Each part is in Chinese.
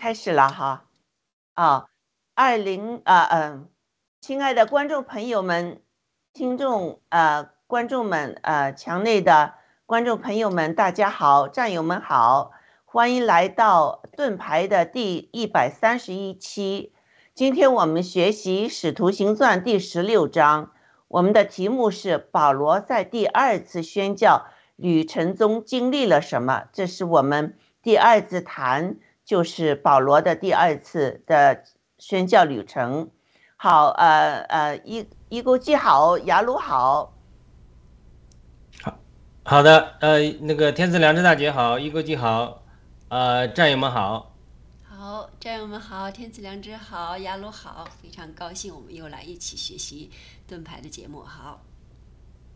开始了哈，啊，二零啊嗯，亲爱的观众朋友们、听众呃、观众们呃、墙内的观众朋友们，大家好，战友们好，欢迎来到盾牌的第一百三十一期。今天我们学习《使徒行传》第十六章，我们的题目是保罗在第二次宣教旅程中经历了什么？这是我们第二次谈。就是保罗的第二次的宣教旅程。好，呃呃，一一个记好，雅鲁好。好好的，呃，那个天赐良知大姐好，一勾记好，呃，战友们好。好，战友们好，天赐良知好，雅鲁好，非常高兴我们又来一起学习盾牌的节目。好，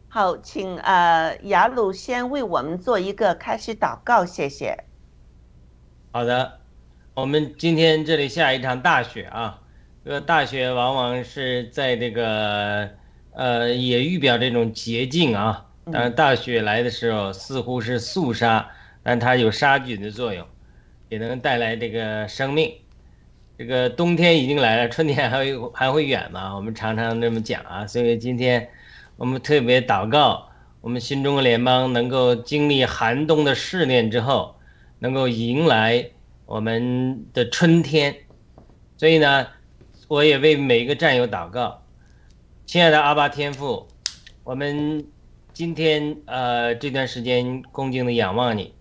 好，请呃雅鲁先为我们做一个开始祷告，谢谢。好的。我们今天这里下一场大雪啊，这个大雪往往是在这个呃，也预表这种洁净啊。当然，大雪来的时候似乎是肃杀，但它有杀菌的作用，也能带来这个生命。这个冬天已经来了，春天还会还会远嘛？我们常常这么讲啊。所以今天我们特别祷告，我们新中国联邦能够经历寒冬的试炼之后，能够迎来。我们的春天，所以呢，我也为每一个战友祷告，亲爱的阿巴天父，我们今天呃这段时间恭敬的仰望你，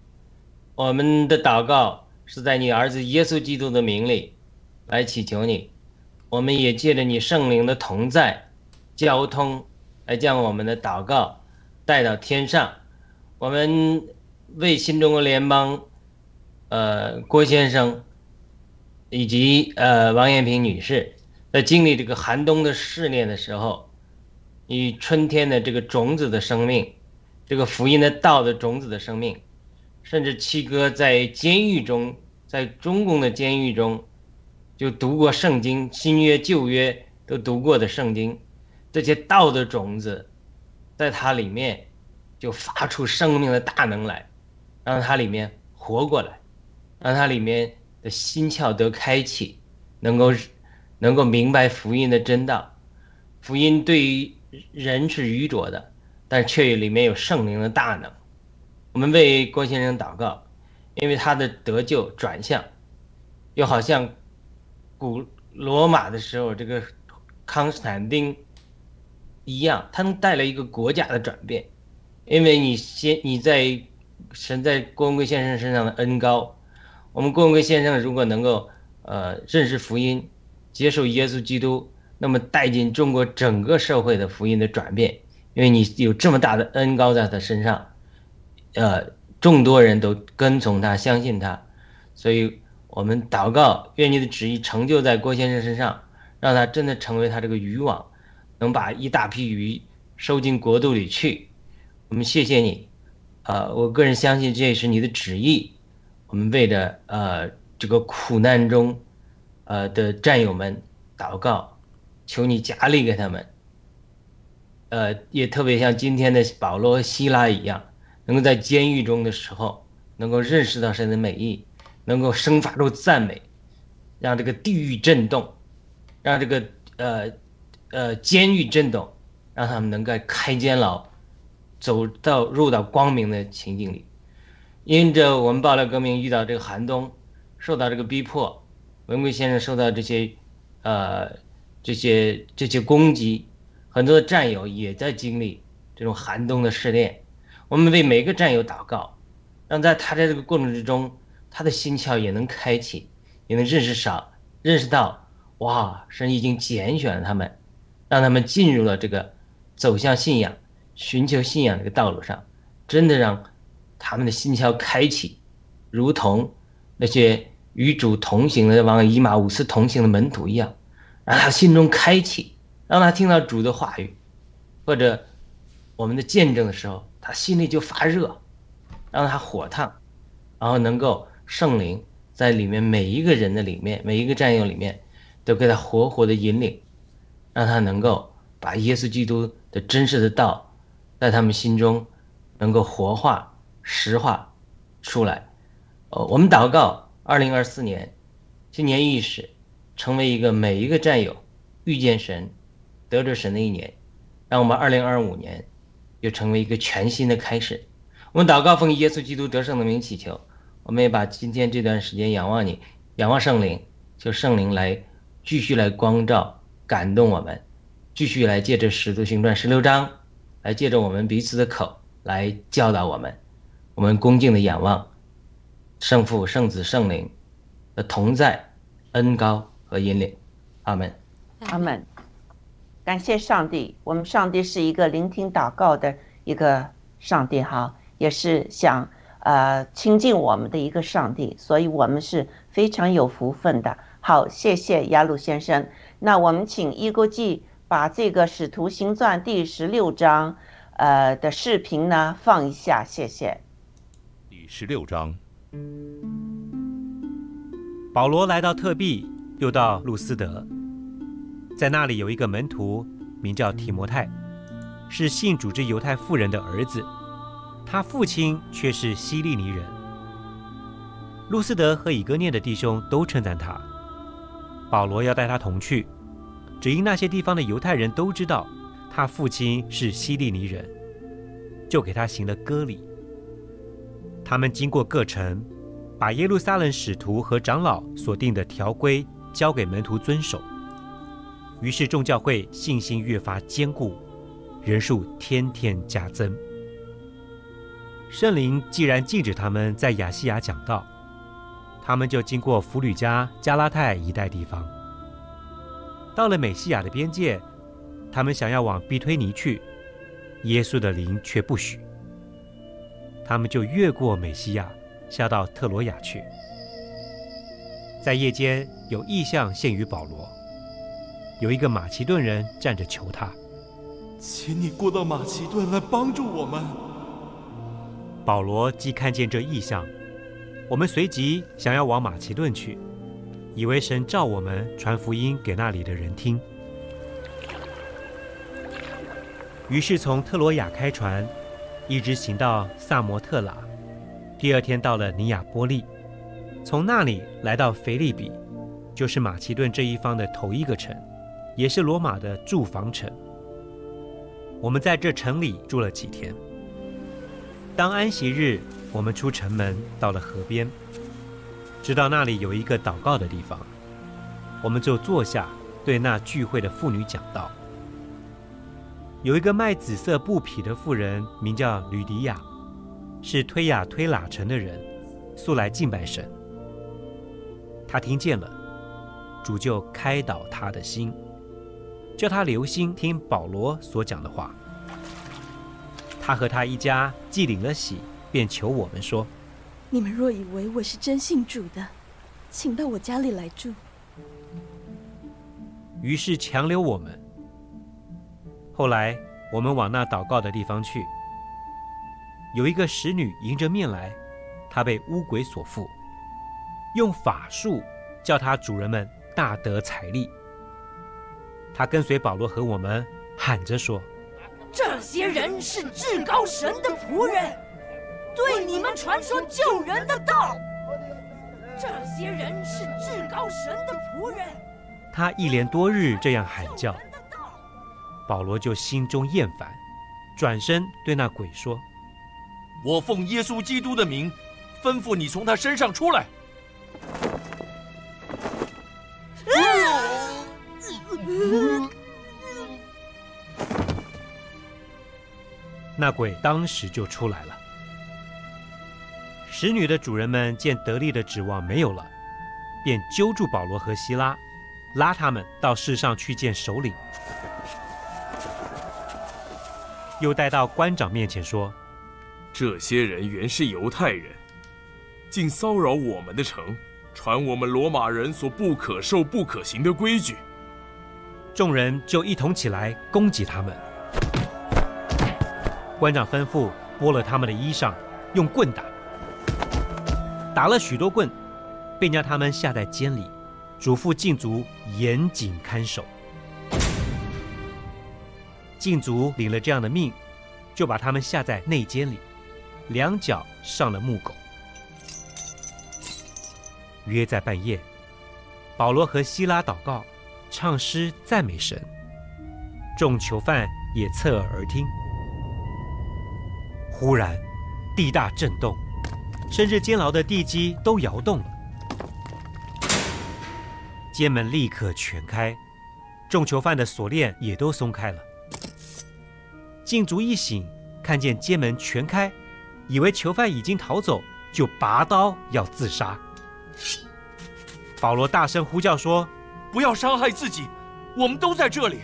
我们的祷告是在你儿子耶稣基督的名里来祈求你，我们也借着你圣灵的同在交通来将我们的祷告带到天上，我们为新中国联邦。呃，郭先生以及呃王艳萍女士在经历这个寒冬的试炼的时候，以春天的这个种子的生命，这个福音的道的种子的生命，甚至七哥在监狱中，在中共的监狱中，就读过圣经，新约旧约都读过的圣经，这些道的种子，在它里面就发出生命的大能来，让它里面活过来。让他里面的心窍得开启，能够能够明白福音的真道。福音对于人是愚拙的，但却里面有圣灵的大能。我们为郭先生祷告，因为他的得救转向，又好像古罗马的时候这个康斯坦丁一样，他能带来一个国家的转变。因为你先你在神在郭文贵先生身上的恩高。我们郭文贵先生如果能够，呃，认识福音，接受耶稣基督，那么带进中国整个社会的福音的转变，因为你有这么大的恩高在他身上，呃，众多人都跟从他，相信他，所以我们祷告，愿你的旨意成就在郭先生身上，让他真的成为他这个渔网，能把一大批鱼收进国度里去。我们谢谢你，呃，我个人相信这也是你的旨意。我们为着呃这个苦难中，呃的战友们祷告，求你加力给他们。呃，也特别像今天的保罗、希拉一样，能够在监狱中的时候，能够认识到神的美意，能够生发出赞美，让这个地狱震动，让这个呃呃监狱震动，让他们能够开监牢，走到入到光明的情境里。因着我们爆料革命遇到这个寒冬，受到这个逼迫，文贵先生受到这些，呃，这些这些攻击，很多的战友也在经历这种寒冬的试炼。我们为每个战友祷告，让在他在这个过程之中，他的心窍也能开启，也能认识少，认识到，哇，神已经拣选了他们，让他们进入了这个走向信仰、寻求信仰这个道路上，真的让。他们的心窍开启，如同那些与主同行的往以马五斯同行的门徒一样，让他心中开启，让他听到主的话语，或者我们的见证的时候，他心里就发热，让他火烫，然后能够圣灵在里面每一个人的里面，每一个战友里面，都给他活活的引领，让他能够把耶稣基督的真实的道，在他们心中能够活化。实话出来，呃，我们祷告，二零二四年新年伊始，成为一个每一个战友遇见神、得着神的一年，让我们2025年又成为一个全新的开始。我们祷告，奉耶稣基督得胜的名祈求。我们也把今天这段时间仰望你，仰望圣灵，求圣灵来继续来光照、感动我们，继续来借着使徒行传十六章，来借着我们彼此的口来教导我们。我们恭敬的仰望圣父、圣子、圣灵的同在、恩高和引领。阿门。阿门。感谢上帝，我们上帝是一个聆听祷告的一个上帝哈，也是想呃亲近我们的一个上帝，所以我们是非常有福分的。好，谢谢雅鲁先生。那我们请一国际把这个《使徒行传》第十六章呃的视频呢放一下，谢谢。十六章，保罗来到特庇，又到路斯德，在那里有一个门徒，名叫提摩太，是信主之犹太妇人的儿子，他父亲却是希利尼人。路斯德和以哥念的弟兄都称赞他，保罗要带他同去，只因那些地方的犹太人都知道他父亲是希利尼人，就给他行了割礼。他们经过各城，把耶路撒冷使徒和长老所定的条规交给门徒遵守。于是众教会信心越发坚固，人数天天加增。圣灵既然禁止他们在亚细亚讲道，他们就经过弗吕加、加拉太一带地方，到了美西亚的边界，他们想要往庇推尼去，耶稣的灵却不许。他们就越过美西亚，下到特罗亚去。在夜间有异象现于保罗，有一个马其顿人站着求他，请你过到马其顿来帮助我们。保罗既看见这异象，我们随即想要往马其顿去，以为神召我们传福音给那里的人听。于是从特罗亚开船。一直行到萨摩特拉，第二天到了尼亚波利，从那里来到腓利比，就是马其顿这一方的头一个城，也是罗马的驻防城。我们在这城里住了几天。当安息日，我们出城门，到了河边，知道那里有一个祷告的地方，我们就坐下，对那聚会的妇女讲道。有一个卖紫色布匹的妇人，名叫吕迪亚，是推雅推拉城的人，素来敬拜神。他听见了，主就开导他的心，叫他留心听保罗所讲的话。他和他一家既领了喜，便求我们说：“你们若以为我是真信主的，请到我家里来住。”于是强留我们。后来我们往那祷告的地方去，有一个使女迎着面来，她被巫鬼所附，用法术叫她主人们大得财力。她跟随保罗和我们，喊着说：“这些人是至高神的仆人，对你们传说救人的道。这些人是至高神的仆人。”他一连多日这样喊叫。保罗就心中厌烦，转身对那鬼说：“我奉耶稣基督的名，吩咐你从他身上出来。”那鬼当时就出来了。使女的主人们见得力的指望没有了，便揪住保罗和希拉，拉他们到世上去见首领。又带到官长面前说：“这些人原是犹太人，竟骚扰我们的城，传我们罗马人所不可受、不可行的规矩。”众人就一同起来攻击他们。官长吩咐剥了他们的衣裳，用棍打，打了许多棍，便将他们下在监里，嘱咐禁足严谨看守。禁足领了这样的命，就把他们下在内监里，两脚上了木狗。约在半夜，保罗和希拉祷告，唱诗赞美神，众囚犯也侧耳而听。忽然，地大震动，甚至监牢的地基都摇动了，监门立刻全开，众囚犯的锁链也都松开了。禁足一醒，看见监门全开，以为囚犯已经逃走，就拔刀要自杀。保罗大声呼叫说：“不要伤害自己，我们都在这里。”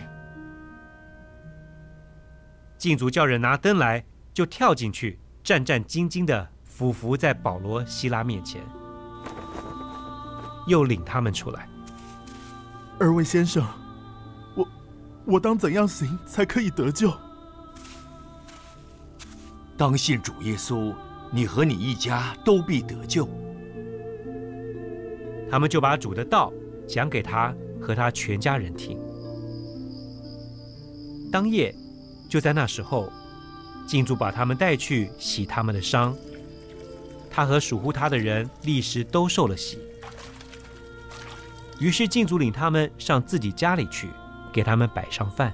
禁足叫人拿灯来，就跳进去，战战兢兢地俯伏在保罗、希拉面前，又领他们出来。二位先生，我我当怎样行才可以得救？当信主耶稣，你和你一家都必得救。他们就把主的道讲给他和他全家人听。当夜，就在那时候，禁足把他们带去洗他们的伤。他和属乎他的人立时都受了洗。于是禁足领他们上自己家里去，给他们摆上饭。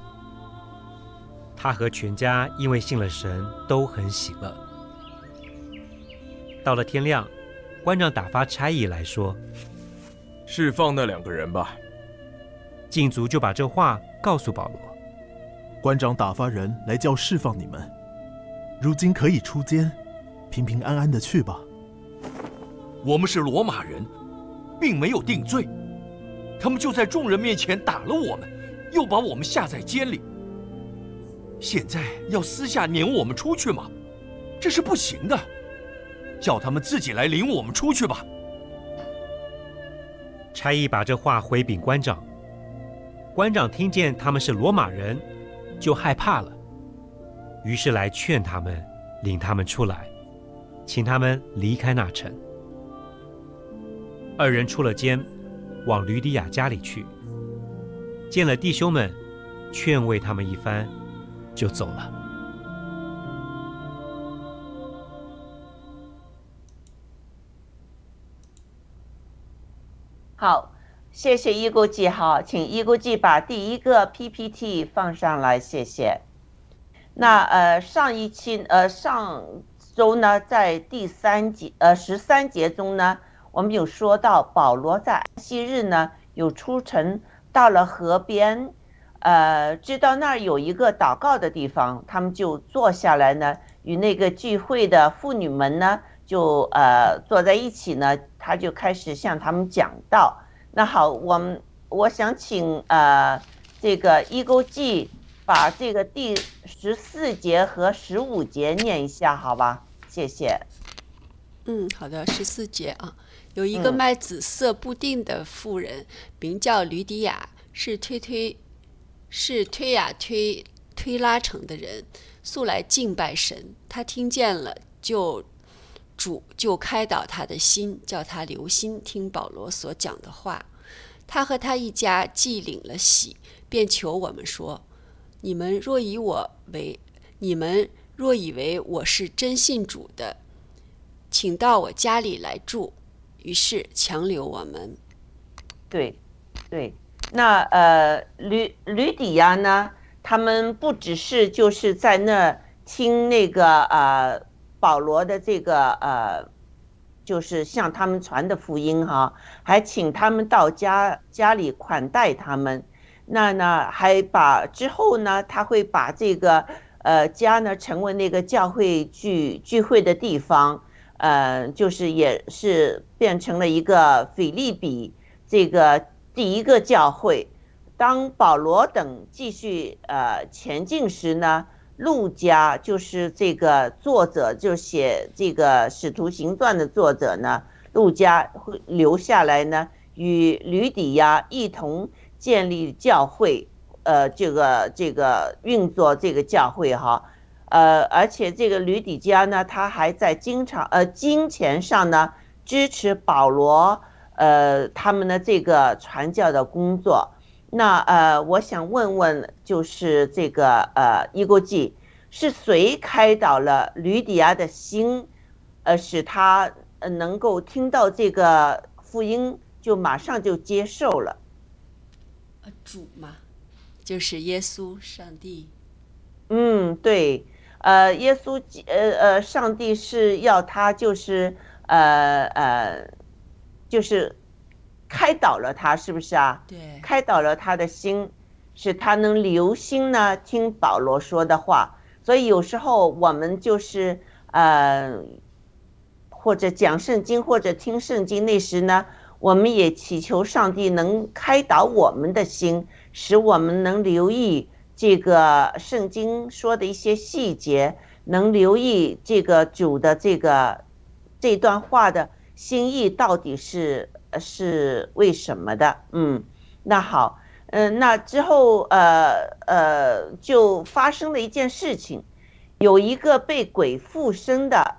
他和全家因为信了神，都很喜乐。到了天亮，官长打发差役来说：“释放那两个人吧。”禁足就把这话告诉保罗。官长打发人来叫释放你们，如今可以出监，平平安安的去吧。我们是罗马人，并没有定罪，他们就在众人面前打了我们，又把我们下在监里。现在要私下撵我们出去吗？这是不行的，叫他们自己来领我们出去吧。差役把这话回禀官长，官长听见他们是罗马人，就害怕了，于是来劝他们，领他们出来，请他们离开那城。二人出了监，往吕底亚家里去，见了弟兄们，劝慰他们一番。就走了。好，谢谢一估计哈，请一估计把第一个 PPT 放上来，谢谢。那呃，上一期呃上周呢，在第三节呃十三节中呢，我们有说到保罗在安息日呢有出城，到了河边。呃，知道那儿有一个祷告的地方，他们就坐下来呢，与那个聚会的妇女们呢，就呃坐在一起呢，他就开始向他们讲道。那好，我们我想请呃这个一勾记把这个第十四节和十五节念一下，好吧？谢谢。嗯，好的，十四节啊，有一个卖紫色布丁的妇人，名叫吕底亚，是推推。是推呀推推拉城的人，素来敬拜神。他听见了，就主就开导他的心，叫他留心听保罗所讲的话。他和他一家既领了喜，便求我们说：“你们若以我为，你们若以为我是真信主的，请到我家里来住。”于是强留我们。对，对。那呃，吕吕底亚呢？他们不只是就是在那听那个呃保罗的这个呃，就是向他们传的福音哈，还请他们到家家里款待他们。那呢，还把之后呢，他会把这个呃家呢成为那个教会聚聚会的地方，呃，就是也是变成了一个腓利比这个。第一个教会，当保罗等继续呃前进时呢，路加就是这个作者，就写这个使徒行传的作者呢，路加会留下来呢，与吕底亚一同建立教会，呃，这个这个运作这个教会哈，呃，而且这个吕底加呢，他还在经常呃金钱上呢支持保罗。呃，他们的这个传教的工作，那呃，我想问问，就是这个呃，伊国记是谁开导了吕底亚的心，呃，使他能够听到这个福音，就马上就接受了。呃，主嘛，就是耶稣，上帝。嗯，对，呃，耶稣，呃呃，上帝是要他就是呃呃，就是开导了他，是不是啊？对，开导了他的心，使他能留心呢听保罗说的话。所以有时候我们就是呃，或者讲圣经，或者听圣经，那时呢，我们也祈求上帝能开导我们的心，使我们能留意这个圣经说的一些细节，能留意这个主的这个这段话的心意到底是是为什么的。嗯，那好。嗯，那之后，呃呃，就发生了一件事情，有一个被鬼附身的，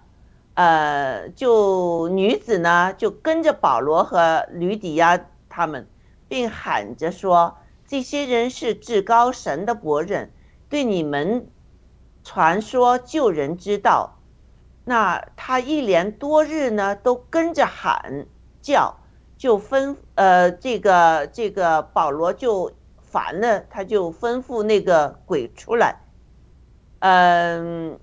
呃，就女子呢，就跟着保罗和吕底亚他们，并喊着说：“这些人是至高神的伯人，对你们传说救人之道。”那他一连多日呢，都跟着喊叫。就吩呃，这个这个保罗就烦了，他就吩咐那个鬼出来。嗯，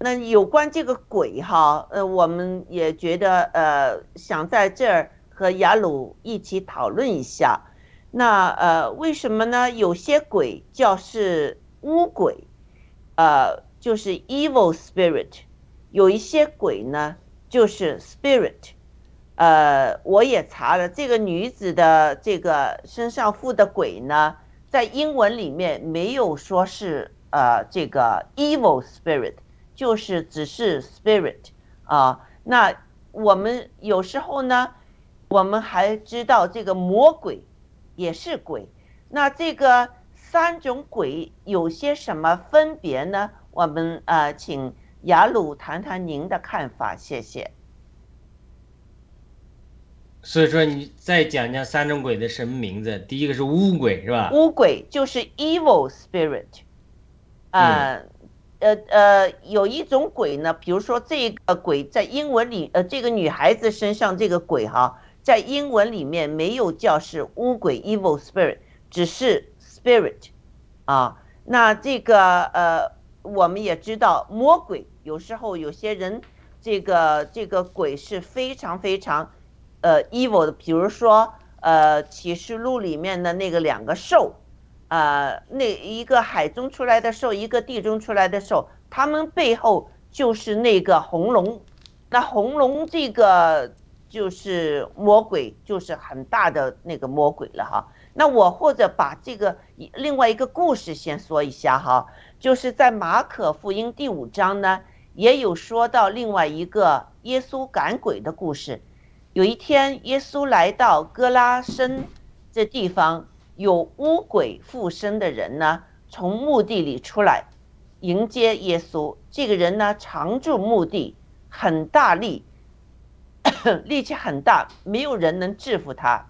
那有关这个鬼哈，呃，我们也觉得呃，想在这儿和雅鲁一起讨论一下。那呃，为什么呢？有些鬼叫是巫鬼，呃，就是 evil spirit；有一些鬼呢，就是 spirit。呃，我也查了这个女子的这个身上附的鬼呢，在英文里面没有说是呃这个 evil spirit，就是只是 spirit 啊。那我们有时候呢，我们还知道这个魔鬼也是鬼。那这个三种鬼有些什么分别呢？我们呃，请雅鲁谈谈您的看法，谢谢。所以说，你再讲讲三种鬼的什么名字？第一个是巫鬼，是吧？巫鬼就是 evil spirit，啊，呃呃，有一种鬼呢，比如说这个鬼在英文里，呃，这个女孩子身上这个鬼哈，在英文里面没有叫是巫鬼 evil spirit，只是 spirit，啊，那这个呃，我们也知道魔鬼有时候有些人这个这个鬼是非常非常。呃，evil 的，比如说，呃，《启示录》里面的那个两个兽，啊，那一个海中出来的兽，一个地中出来的兽，他们背后就是那个红龙，那红龙这个就是魔鬼，就是很大的那个魔鬼了哈。那我或者把这个另外一个故事先说一下哈，就是在马可福音第五章呢，也有说到另外一个耶稣赶鬼的故事。有一天，耶稣来到哥拉森这地方，有巫鬼附身的人呢，从墓地里出来迎接耶稣。这个人呢，常住墓地，很大力，力气很大，没有人能制服他。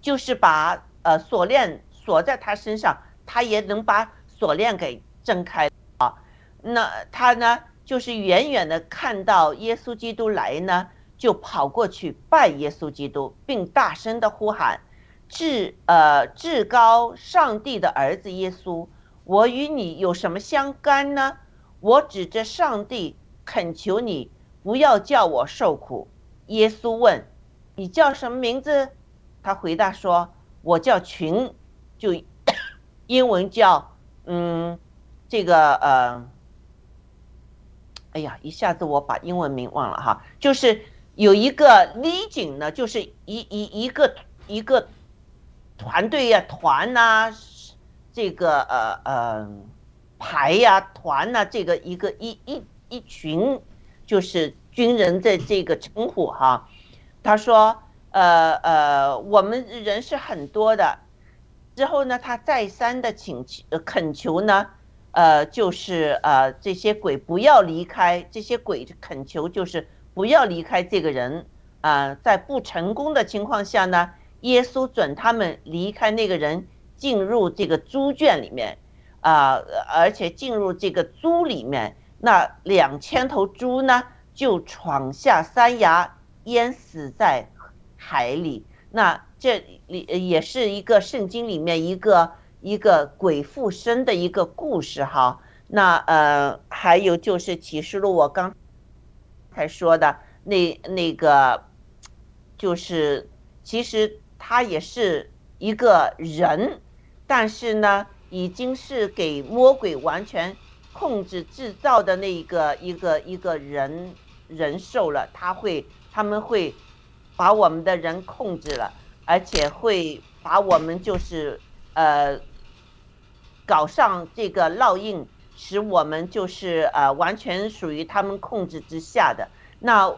就是把呃锁链锁在他身上，他也能把锁链给挣开。那他呢，就是远远的看到耶稣基督来呢。就跑过去拜耶稣基督，并大声的呼喊：“至呃至高上帝的儿子耶稣，我与你有什么相干呢？我指着上帝恳求你，不要叫我受苦。”耶稣问：“你叫什么名字？”他回答说：“我叫群，就 英文叫嗯这个呃，哎呀，一下子我把英文名忘了哈，就是。”有一个李锦呢，就是一一一个一个团队呀、团呐，这个呃呃排呀、团呐，这个一个一一一群，就是军人的这个称呼哈。他说，呃呃，我们人是很多的。之后呢，他再三的请求、恳求呢，呃，就是呃这些鬼不要离开，这些鬼恳求就是。不要离开这个人啊！在不成功的情况下呢，耶稣准他们离开那个人，进入这个猪圈里面啊，而且进入这个猪里面，那两千头猪呢就闯下山崖，淹死在海里。那这里也是一个圣经里面一个一个鬼附身的一个故事哈。那呃，还有就是启示录，我刚才说的那那个，就是其实他也是一个人，但是呢，已经是给魔鬼完全控制制造的那一个一个一个人人兽了。他会他们会把我们的人控制了，而且会把我们就是呃搞上这个烙印。使我们就是呃完全属于他们控制之下的，那，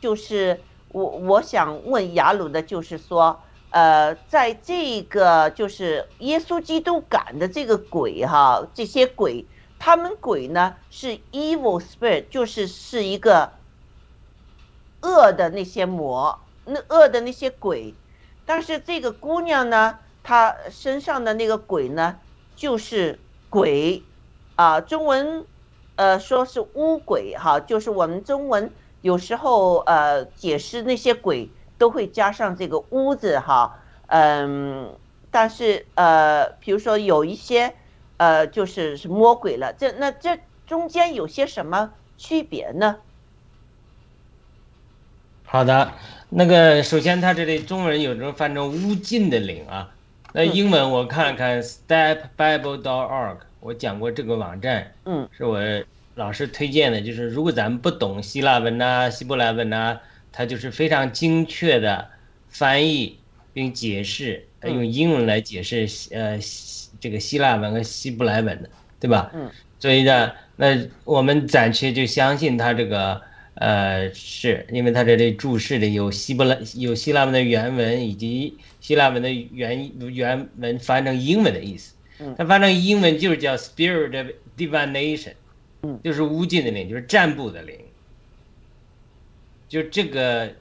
就是我我想问雅鲁的，就是说，呃，在这个就是耶稣基督赶的这个鬼哈，这些鬼，他们鬼呢是 evil spirit，就是是一个恶的那些魔，那恶的那些鬼，但是这个姑娘呢，她身上的那个鬼呢，就是鬼。啊，中文，呃，说是巫鬼哈，就是我们中文有时候呃解释那些鬼都会加上这个巫字哈，嗯，但是呃，比如说有一些呃就是是魔鬼了，这那这中间有些什么区别呢？好的，那个首先它这里中文有时候翻成巫禁的灵啊，那英文我看看 stepbible.org。我讲过这个网站，嗯，是我老师推荐的。就是如果咱们不懂希腊文呐、希伯来文呐，它就是非常精确的翻译并解释，用英文来解释呃这个希腊文和希伯来文的，对吧？嗯。所以呢，那我们暂且就相信它这个呃，是因为它这里注释里有希伯来有希腊文的原文以及希腊文的原原文翻成英文的意思。它翻成英文就是叫 spirit of divination，嗯，就是无尽的灵，就是占卜的灵。就这个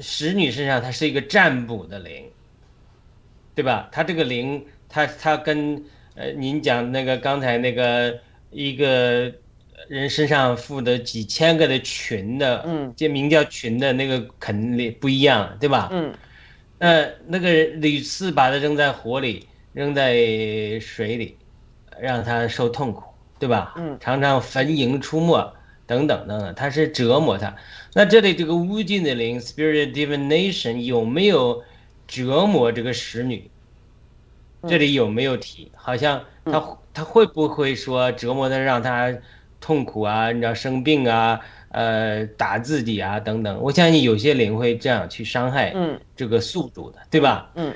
使女身上，它是一个占卜的灵，对吧？它这个灵，它它跟呃您讲那个刚才那个一个人身上附的几千个的群的，嗯，这名叫群的那个肯定不一样，对吧？嗯，那那个屡次把它扔在火里。扔在水里，让它受痛苦，对吧？嗯，常常焚营出没，等等等等，他是折磨他。那这里这个无尽的灵 （spirit divination） 有没有折磨这个使女？这里有没有提？好像他他会不会说折磨的，让他痛苦啊？你知道生病啊？呃，打自己啊？等等。我相信有些灵会这样去伤害嗯这个宿主的，对吧？嗯。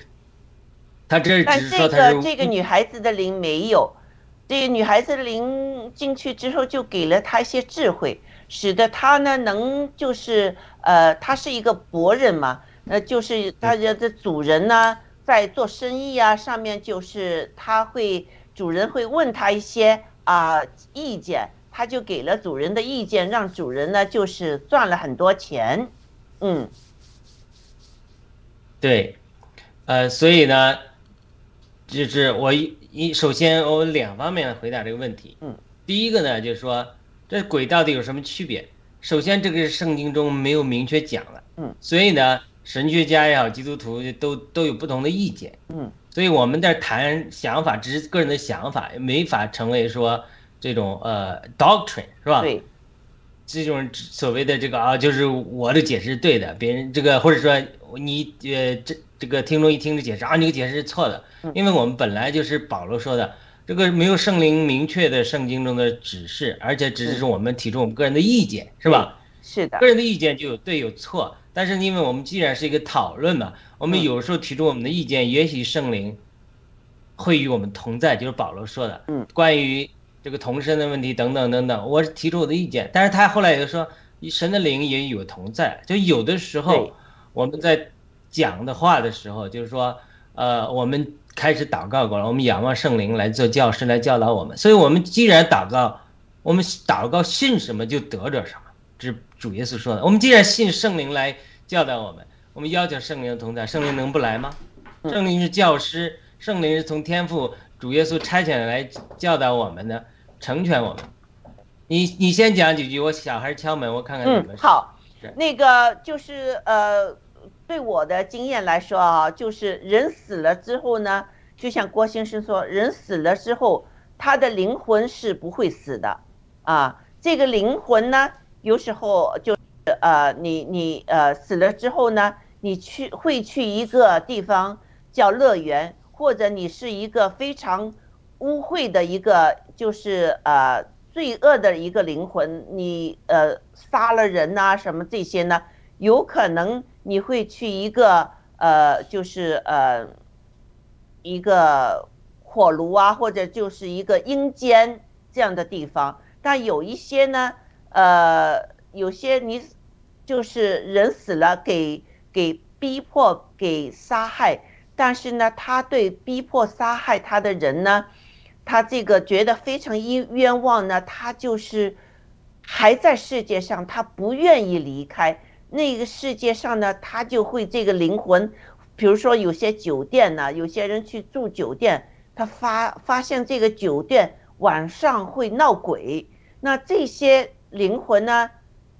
他这但这个这个女孩子的灵没有，这个女孩子的灵进去之后就给了她一些智慧，使得她呢能就是呃，她是一个博人嘛，呃，就是她的主人呢在做生意啊上面就是他会主人会问他一些啊意见，他就给了主人的意见，让主人呢就是赚了很多钱，嗯，对，呃，所以呢。就是我一一首先我两方面回答这个问题，嗯，第一个呢就是说这鬼到底有什么区别？首先这个圣经中没有明确讲了，嗯，所以呢神学家也好，基督徒都都有不同的意见，嗯，所以我们在谈想法，只是个人的想法，没法成为说这种呃 doctrine 是吧？对，这种所谓的这个啊，就是我的解释是对的，别人这个或者说你呃这。这个听众一听这解释啊，这个解释是错的，因为我们本来就是保罗说的，这个没有圣灵明确的圣经中的指示，而且只是我们提出我们个人的意见，是吧？是的，个人的意见就有对有错，但是因为我们既然是一个讨论嘛，我们有时候提出我们的意见，也许圣灵会与我们同在，就是保罗说的，嗯，关于这个同身的问题等等等等，我提出我的意见，但是他后来又说，神的灵也有同在，就有的时候我们在。讲的话的时候，就是说，呃，我们开始祷告过了，我们仰望圣灵来做教师来教导我们。所以，我们既然祷告，我们祷告信什么就得着什么，这是主耶稣说的。我们既然信圣灵来教导我们，我们要求圣灵的同在，圣灵能不来吗？圣灵是教师，圣灵是从天赋主耶稣差遣来教导我们的，成全我们。你你先讲几句，我小孩敲门，我看看你们。嗯，好，那个就是呃。对我的经验来说啊，就是人死了之后呢，就像郭先生说，人死了之后，他的灵魂是不会死的啊。这个灵魂呢，有时候就是呃，你你呃死了之后呢，你去会去一个地方叫乐园，或者你是一个非常污秽的一个，就是呃罪恶的一个灵魂，你呃杀了人呐什么这些呢，有可能。你会去一个呃，就是呃，一个火炉啊，或者就是一个阴间这样的地方。但有一些呢，呃，有些你就是人死了，给给逼迫给杀害，但是呢，他对逼迫杀害他的人呢，他这个觉得非常冤冤枉呢，他就是还在世界上，他不愿意离开。那个世界上呢，他就会这个灵魂，比如说有些酒店呢，有些人去住酒店，他发发现这个酒店晚上会闹鬼，那这些灵魂呢，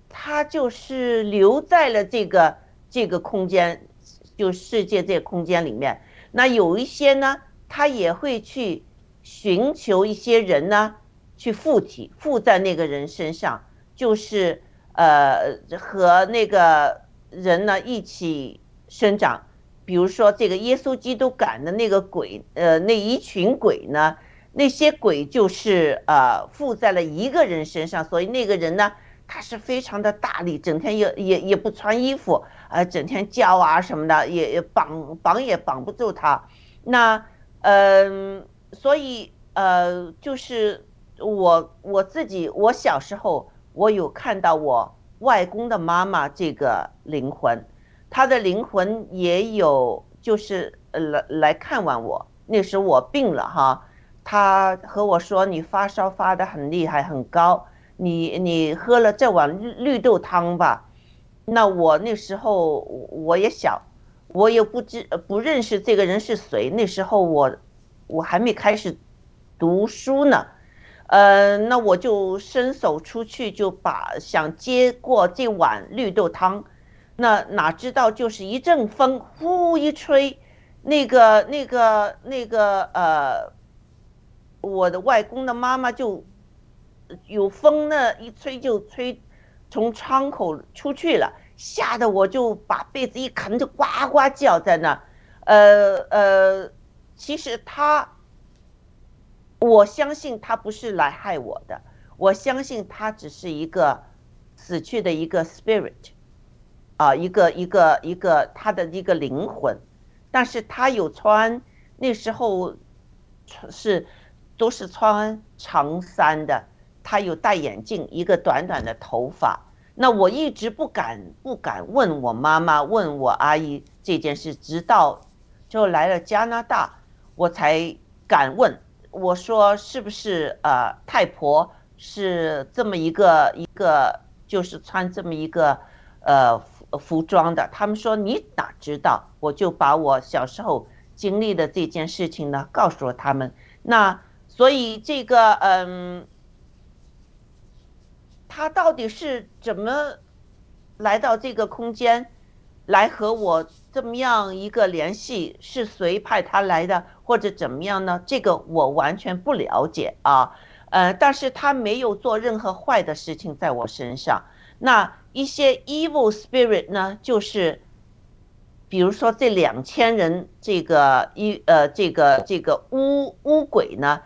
他就是留在了这个这个空间，就世界这个空间里面。那有一些呢，他也会去寻求一些人呢，去附体，附在那个人身上，就是。呃，和那个人呢一起生长，比如说这个耶稣基督赶的那个鬼，呃，那一群鬼呢，那些鬼就是呃附在了一个人身上，所以那个人呢，他是非常的大力，整天也也也不穿衣服，呃，整天叫啊什么的，也也绑绑也绑不住他。那嗯，所以呃，就是我我自己，我小时候。我有看到我外公的妈妈这个灵魂，她的灵魂也有，就是来来看望我。那时我病了哈，她和我说：“你发烧发的很厉害，很高，你你喝了这碗绿绿豆汤吧。”那我那时候我也小，我也不知不认识这个人是谁。那时候我我还没开始读书呢。呃，那我就伸手出去，就把想接过这碗绿豆汤，那哪知道就是一阵风，呼一吹，那个那个那个呃，我的外公的妈妈就有风呢，一吹就吹从窗口出去了，吓得我就把被子一啃，就呱呱叫在那，呃呃，其实他。我相信他不是来害我的，我相信他只是一个死去的一个 spirit，啊，一个一个一个他的一个灵魂，但是他有穿那时候是都是穿长衫的，他有戴眼镜，一个短短的头发。那我一直不敢不敢问我妈妈问我阿姨这件事，直到就来了加拿大，我才敢问。我说是不是呃太婆是这么一个一个就是穿这么一个呃服服装的？他们说你哪知道？我就把我小时候经历的这件事情呢告诉了他们。那所以这个嗯，他到底是怎么来到这个空间？来和我这么样一个联系，是谁派他来的，或者怎么样呢？这个我完全不了解啊，呃，但是他没有做任何坏的事情在我身上。那一些 evil spirit 呢，就是，比如说这两千人，这个一呃，这个这个巫巫鬼呢，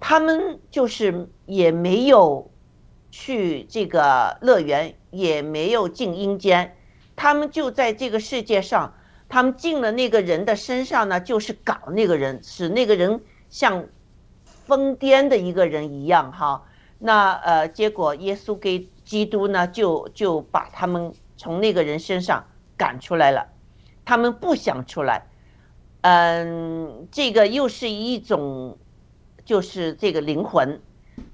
他们就是也没有去这个乐园，也没有进阴间。他们就在这个世界上，他们进了那个人的身上呢，就是搞那个人，使那个人像疯癫的一个人一样哈。那呃，结果耶稣给基督呢，就就把他们从那个人身上赶出来了。他们不想出来，嗯，这个又是一种，就是这个灵魂。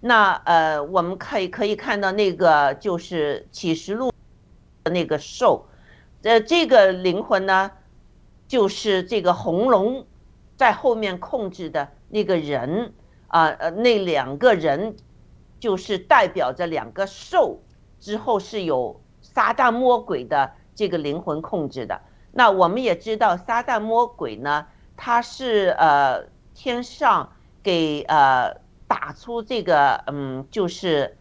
那呃，我们可以可以看到那个就是启示录的那个兽。呃，这个灵魂呢，就是这个红龙在后面控制的那个人啊，呃，那两个人就是代表着两个兽，之后是有撒旦魔鬼的这个灵魂控制的。那我们也知道撒旦魔鬼呢，他是呃天上给呃打出这个嗯就是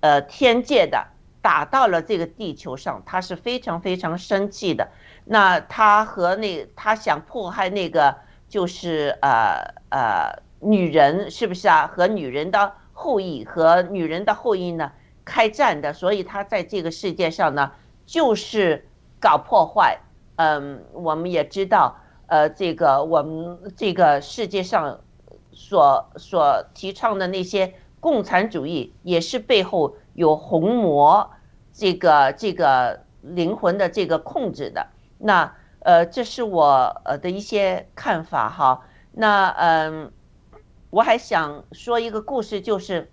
呃天界的，打到了这个地球上，他是非常非常生气的。那他和那他想迫害那个就是呃呃女人是不是啊？和女人的后裔和女人的后裔呢开战的，所以他在这个世界上呢就是搞破坏。嗯，我们也知道，呃，这个我们这个世界上所所提倡的那些共产主义，也是背后有红魔这个这个灵魂的这个控制的。那呃，这是我呃的一些看法哈。那嗯，我还想说一个故事，就是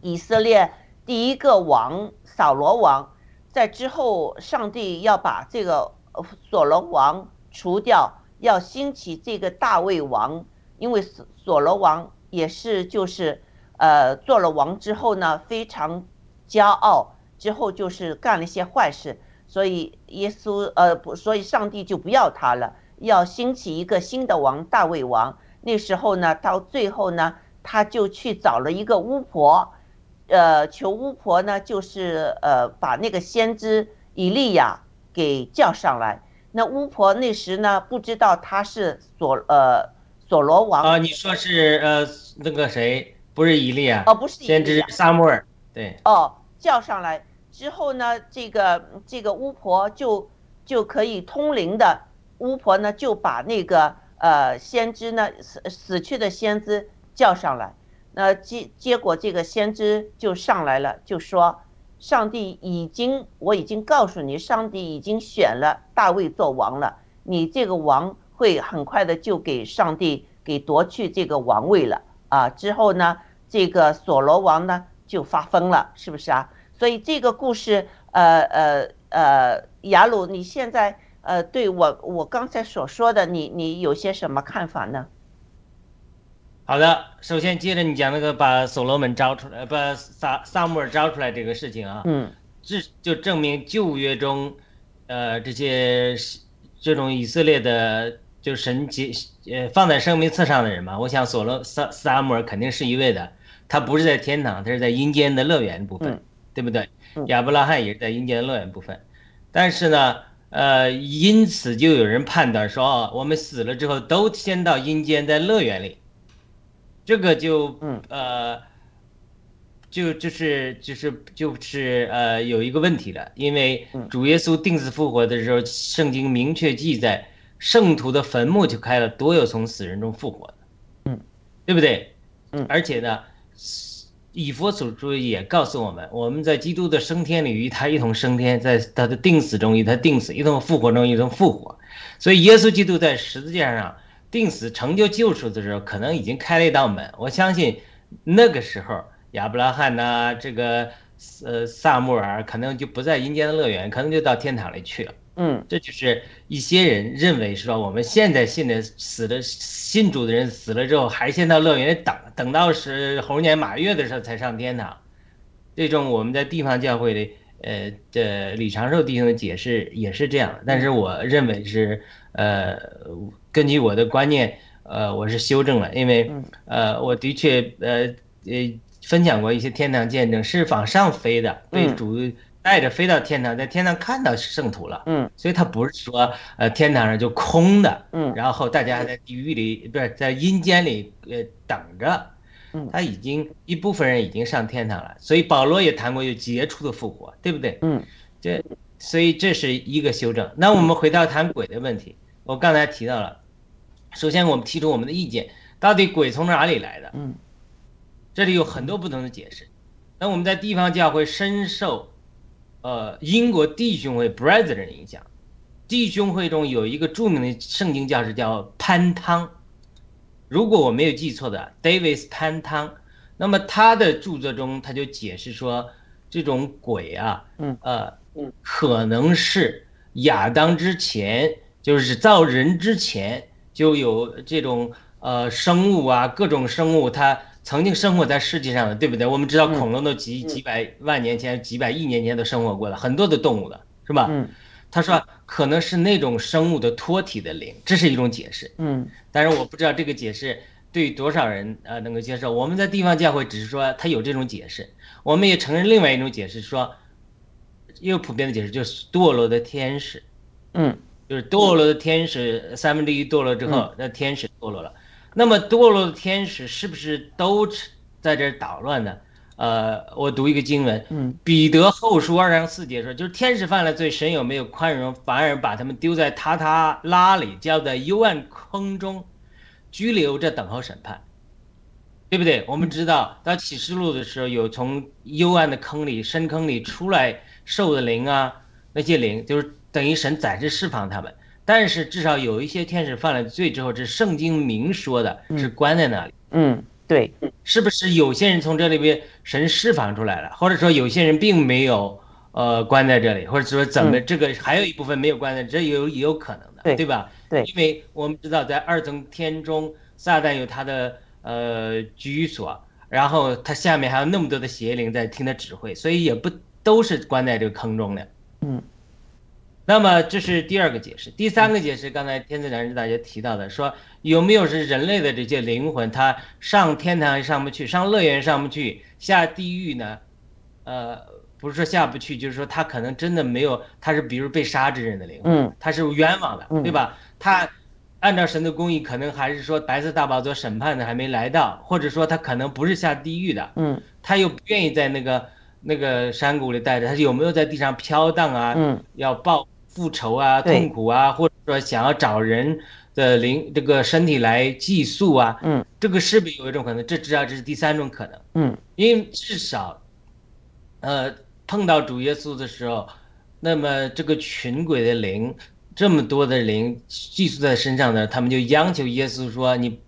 以色列第一个王扫罗王，在之后上帝要把这个。所罗王除掉，要兴起这个大卫王，因为所罗王也是就是呃做了王之后呢，非常骄傲，之后就是干了一些坏事，所以耶稣呃不，所以上帝就不要他了，要兴起一个新的王大卫王。那时候呢，到最后呢，他就去找了一个巫婆，呃，求巫婆呢，就是呃把那个先知以利亚。给叫上来，那巫婆那时呢不知道他是所呃所罗王啊，你说是呃那个谁不是以利亚哦不是先知撒母耳对哦叫上来之后呢这个这个巫婆就就可以通灵的巫婆呢就把那个呃先知呢死死去的先知叫上来，那结结果这个先知就上来了就说。上帝已经，我已经告诉你，上帝已经选了大卫做王了。你这个王会很快的就给上帝给夺去这个王位了啊！之后呢，这个所罗王呢就发疯了，是不是啊？所以这个故事，呃呃呃，雅鲁，你现在呃对我我刚才所说的，你你有些什么看法呢？好的，首先接着你讲那个把所罗门招出来，把撒撒母耳招出来这个事情啊，嗯，这就证明旧约中，呃，这些这种以色列的就神节呃放在生命册上的人嘛，我想索罗撒撒母耳肯定是一位的，他不是在天堂，他是在阴间的乐园部分，对不对？亚伯拉罕也是在阴间的乐园部分，但是呢，呃，因此就有人判断说，哦，我们死了之后都先到阴间，在乐园里。这个就呃，就就是就是就是呃，有一个问题了，因为主耶稣定死复活的时候，圣经明确记载，圣徒的坟墓就开了，多有从死人中复活的，嗯，对不对？嗯，而且呢，以佛所说也告诉我们，我们在基督的升天里与他一同升天，在他的定死中与他定死，一同复活中一同复活，所以耶稣基督在十字架上。定死成就救赎的时候，可能已经开了一道门。我相信那个时候，亚伯拉罕呐，这个呃萨穆尔可能就不在阴间的乐园，可能就到天堂里去了。嗯，这就是一些人认为说，我们现在信的死的信主的人死了之后，还先到乐园里等，等到是猴年马月的时候才上天堂。这种我们在地方教会的，呃，这李长寿弟兄的解释也是这样，但是我认为是呃。根据我的观念，呃，我是修正了，因为，呃，我的确，呃，呃，分享过一些天堂见证，是往上飞的，被主带着飞到天堂，在天堂看到圣徒了，嗯，所以他不是说，呃，天堂上就空的，嗯，然后大家还在地狱里，不是在阴间里，呃，等着，嗯，他已经一部分人已经上天堂了，所以保罗也谈过有杰出的复活，对不对？嗯，这，所以这是一个修正。那我们回到谈鬼的问题，我刚才提到了。首先，我们提出我们的意见，到底鬼从哪里来的？嗯，这里有很多不同的解释。那我们在地方教会深受，呃，英国弟兄会 （Brethren） 的影响。弟兄会中有一个著名的圣经教师叫潘汤，如果我没有记错的，Davis 潘汤。那么他的著作中，他就解释说，这种鬼啊，嗯，呃，可能是亚当之前，就是造人之前。就有这种呃生物啊，各种生物，它曾经生活在世界上的，对不对？我们知道恐龙都几几百万年前、几百亿年前都生活过了，很多的动物了，是吧？嗯，他说可能是那种生物的脱体的灵，这是一种解释。嗯但是我不知道这个解释对多少人呃能够接受。我们在地方教会只是说他有这种解释，我们也承认另外一种解释，说也有普遍的解释，就是堕落的天使，嗯就是堕落的天使三分之一堕落之后，那天使堕落了。那么堕落的天使是不是都在这捣乱呢？呃，我读一个经文，嗯彼得后书二章四节说，就是天使犯了罪，神有没有宽容，反而把他们丢在塔塔拉里，叫在幽暗坑中，拘留着等候审判，对不对？我们知道到启示录的时候，有从幽暗的坑里、深坑里出来兽的灵啊，那些灵就是等于神暂时释放他们，但是至少有一些天使犯了罪之后，这圣经明说的是关在那里。嗯，对，是不是有些人从这里边神释放出来了，或者说有些人并没有呃关在这里，或者说怎么这个还有一部分没有关在，这有也有可能的，对对吧？对。因为我们知道在二层天中，撒旦有他的呃居所，然后他下面还有那么多的邪灵在听他指挥，所以也不都是关在这个坑中的。嗯那么这是第二个解释，第三个解释，刚才天赐良知大家提到的，说有没有是人类的这些灵魂，他上天堂也上不去，上乐园上不去，下地狱呢？呃，不是说下不去，就是说他可能真的没有，他是比如被杀之人的灵魂，嗯他是冤枉的，嗯对吧？他按照神的公义，可能还是说白色大宝座审判的还没来到，或者说他可能不是下地狱的，嗯他又不愿意在那个那个山谷里待着，他有没有在地上飘荡啊？嗯要报复仇啊、痛苦啊，或者说想要找人的灵这个身体来寄宿啊，嗯。这个是不是有一种可能？这至少这是第三种可能，嗯。因为至少，呃，碰到主耶稣的时候，那么这个群鬼的灵，这么多的灵寄宿在身上呢，他们就央求耶稣说：“你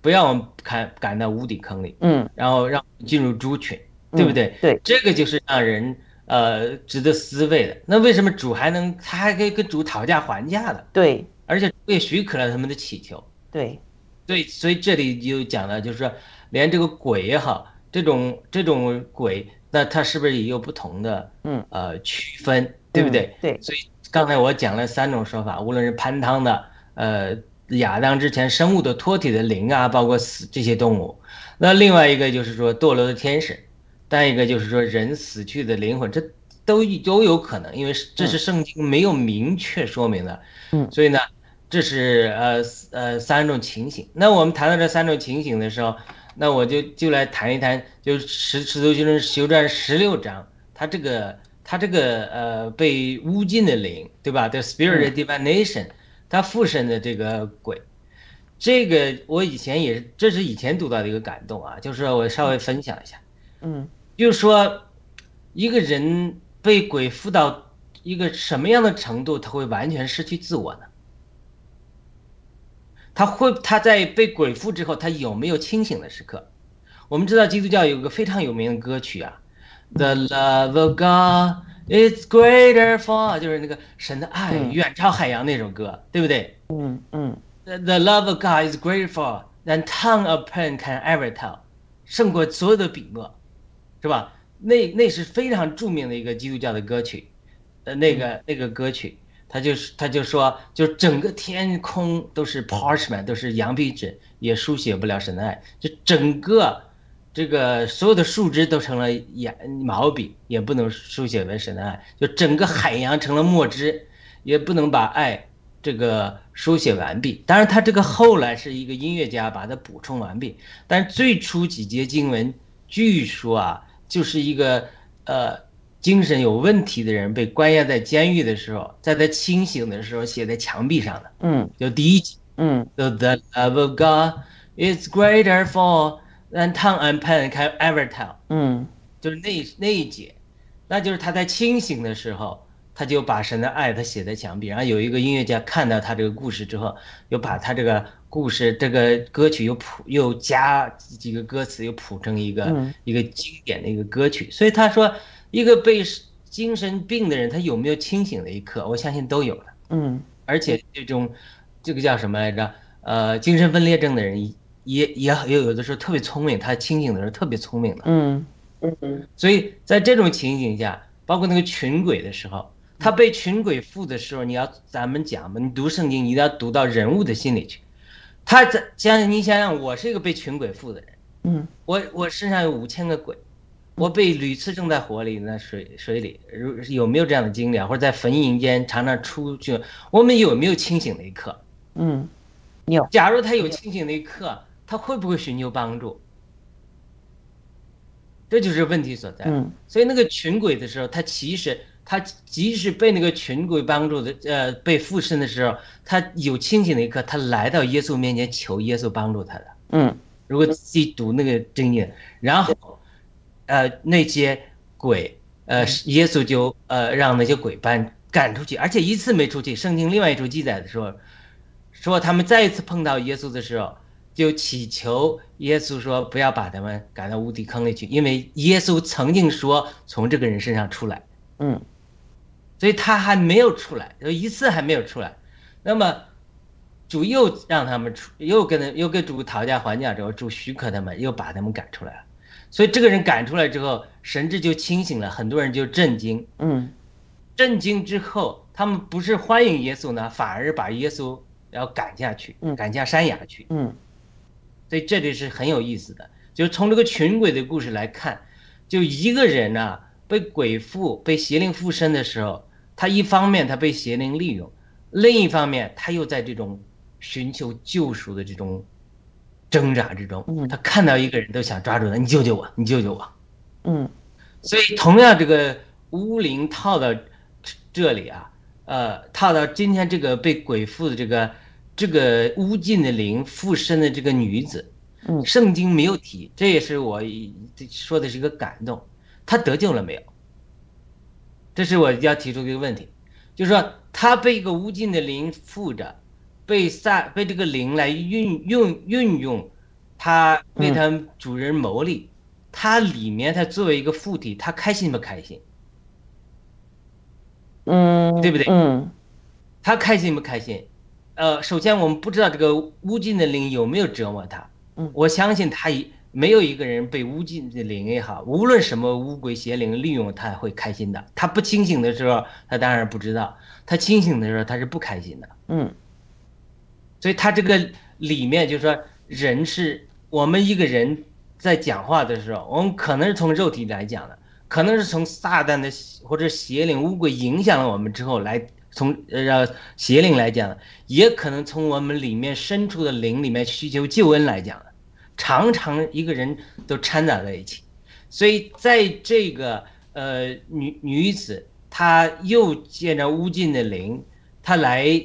不要我们赶赶到无底坑里，嗯。然后让进入猪群，对不嗯对？对，这个就是让人呃值得思维的。那为什么主还能他还可以跟主讨价还价的？对而且主也许可了他们的祈求。对，对，所以这里就讲了，就是说，连这个鬼也好，这种这种鬼，那他是不是也有不同的嗯呃区分，对不对？嗯对所以刚才我讲了三种说法，无论是潘汤的，呃，亚当之前生物的脱体的灵啊，包括死这些动物，那另外一个就是说堕落的天使，再一个就是说人死去的灵魂，这都都有可能，因为这是圣经没有明确说明的，嗯。所以呢，这是呃呃三种情形。那我们谈到这三种情形的时候，那我就就来谈一谈，就十使徒行传修传十六章，它这个它这个呃被污尽的灵，对吧？The spirit of divination，它附身的这个鬼，这个我以前也是，这是以前读到的一个感动啊，就是说我稍微分享一下，嗯就是说一个人被鬼附到一个什么样的程度，他会完全失去自我呢？他会他在被鬼附之后，他有没有清醒的时刻？我们知道基督教有个非常有名的歌曲啊，The love of God is greater for，就是那个神的爱嗯远超海洋那首歌，对不对嗯嗯？The the love of God is greater for than tongue of pen can ever tell，胜过所有的笔墨，是吧？那那是非常著名的一个基督教的歌曲，呃，那个那个歌曲，他就是他就说，就整个天空都是 parchment，都是羊皮纸，也书写不了神的爱，就整个这个所有的树枝都成了羊毛笔，也不能书写为神的爱，就整个海洋成了墨汁，也不能把爱这个书写完毕。当然，他这个后来是一个音乐家把它补充完毕，但是最初几节经文，据说啊，就是一个呃精神有问题的人被关押在监狱的时候，在他清醒的时候写在墙壁上的，嗯就第一集。嗯 So the love of God is greater for than tongue and pen can ever tell。嗯就是那那一节，那就是他在清醒的时候，他就把神的爱他写在墙壁，然后有一个音乐家看到他这个故事之后，又把他这个故事这个歌曲又谱又加几个歌词，又谱成一个、嗯一个经典的一个歌曲。所以他说，一个被精神病的人，他有没有清醒的一刻？我相信都有的。嗯而且这种这个叫什么来着？呃，精神分裂症的人也也也有的时候特别聪明，他清醒的时候特别聪明的。嗯嗯所以在这种情景下，包括那个群鬼的时候，他被群鬼附的时候，你要咱们讲嘛，你读圣经一定要读到人物的心里去。他在想你想想，我是一个被群鬼附的人，嗯，我我身上有五千个鬼，我被屡次扔在火里、那水水里，如有没有这样的经历啊？或者在坟茔间常常出去，我们有没有清醒的一刻？嗯，有。假如他有清醒的一刻，他会不会寻求帮助？这就是问题所在。嗯，所以那个群鬼的时候，他其实。他即使被那个群鬼帮助的，呃，被附身的时候，他有清醒的一刻，他来到耶稣面前求耶稣帮助他的。嗯，如果自己读那个经验，然后，呃，那些鬼，呃，耶稣就呃让那些鬼搬赶出去，而且一次没出去。圣经另外一处记载的时候，说他们再一次碰到耶稣的时候，就祈求耶稣说不要把他们赶到无底坑里去，因为耶稣曾经说从这个人身上出来。嗯。所以他还没有出来，有一次还没有出来，那么主又让他们出，又跟他又跟主讨价还价之后，主许可他们，又把他们赶出来了。所以这个人赶出来之后，神智就清醒了，很多人就震惊。嗯，震惊之后，他们不是欢迎耶稣呢，反而把耶稣要赶下去，赶下山崖去。嗯，所以这里是很有意思的，就从这个群鬼的故事来看，就一个人呢被鬼附、被邪灵附身的时候。他一方面他被邪灵利用，另一方面他又在这种寻求救赎的这种挣扎之中，他看到一个人都想抓住他，你救救我，你救救我。嗯，所以同样这个巫灵套到这里啊，呃，套到今天这个被鬼附的这个这个巫尽的灵附身的这个女子，嗯，圣经没有提，这也是我说的是一个感动，他得救了没有？这是我要提出一个问题，就是说他被一个无尽的灵附着，被散被这个灵来运用运用，他为他主人谋利，他里面他作为一个附体，他开心不开心？嗯，对不对？嗯，他开心不开心？呃，首先我们不知道这个无尽的灵有没有折磨他，嗯，我相信他一。没有一个人被巫禁的灵也好，无论什么巫鬼邪灵利用，他会开心的。他不清醒的时候，他当然不知道；他清醒的时候，他是不开心的。嗯，所以他这个里面就是说，人是我们一个人在讲话的时候，我们可能是从肉体来讲的，可能是从撒旦的或者邪灵巫鬼影响了我们之后来从呃邪灵来讲，也可能从我们里面深处的灵里面需求救恩来讲的。常常一个人都掺杂在一起，所以在这个呃女女子，她又借着乌尽的灵，她来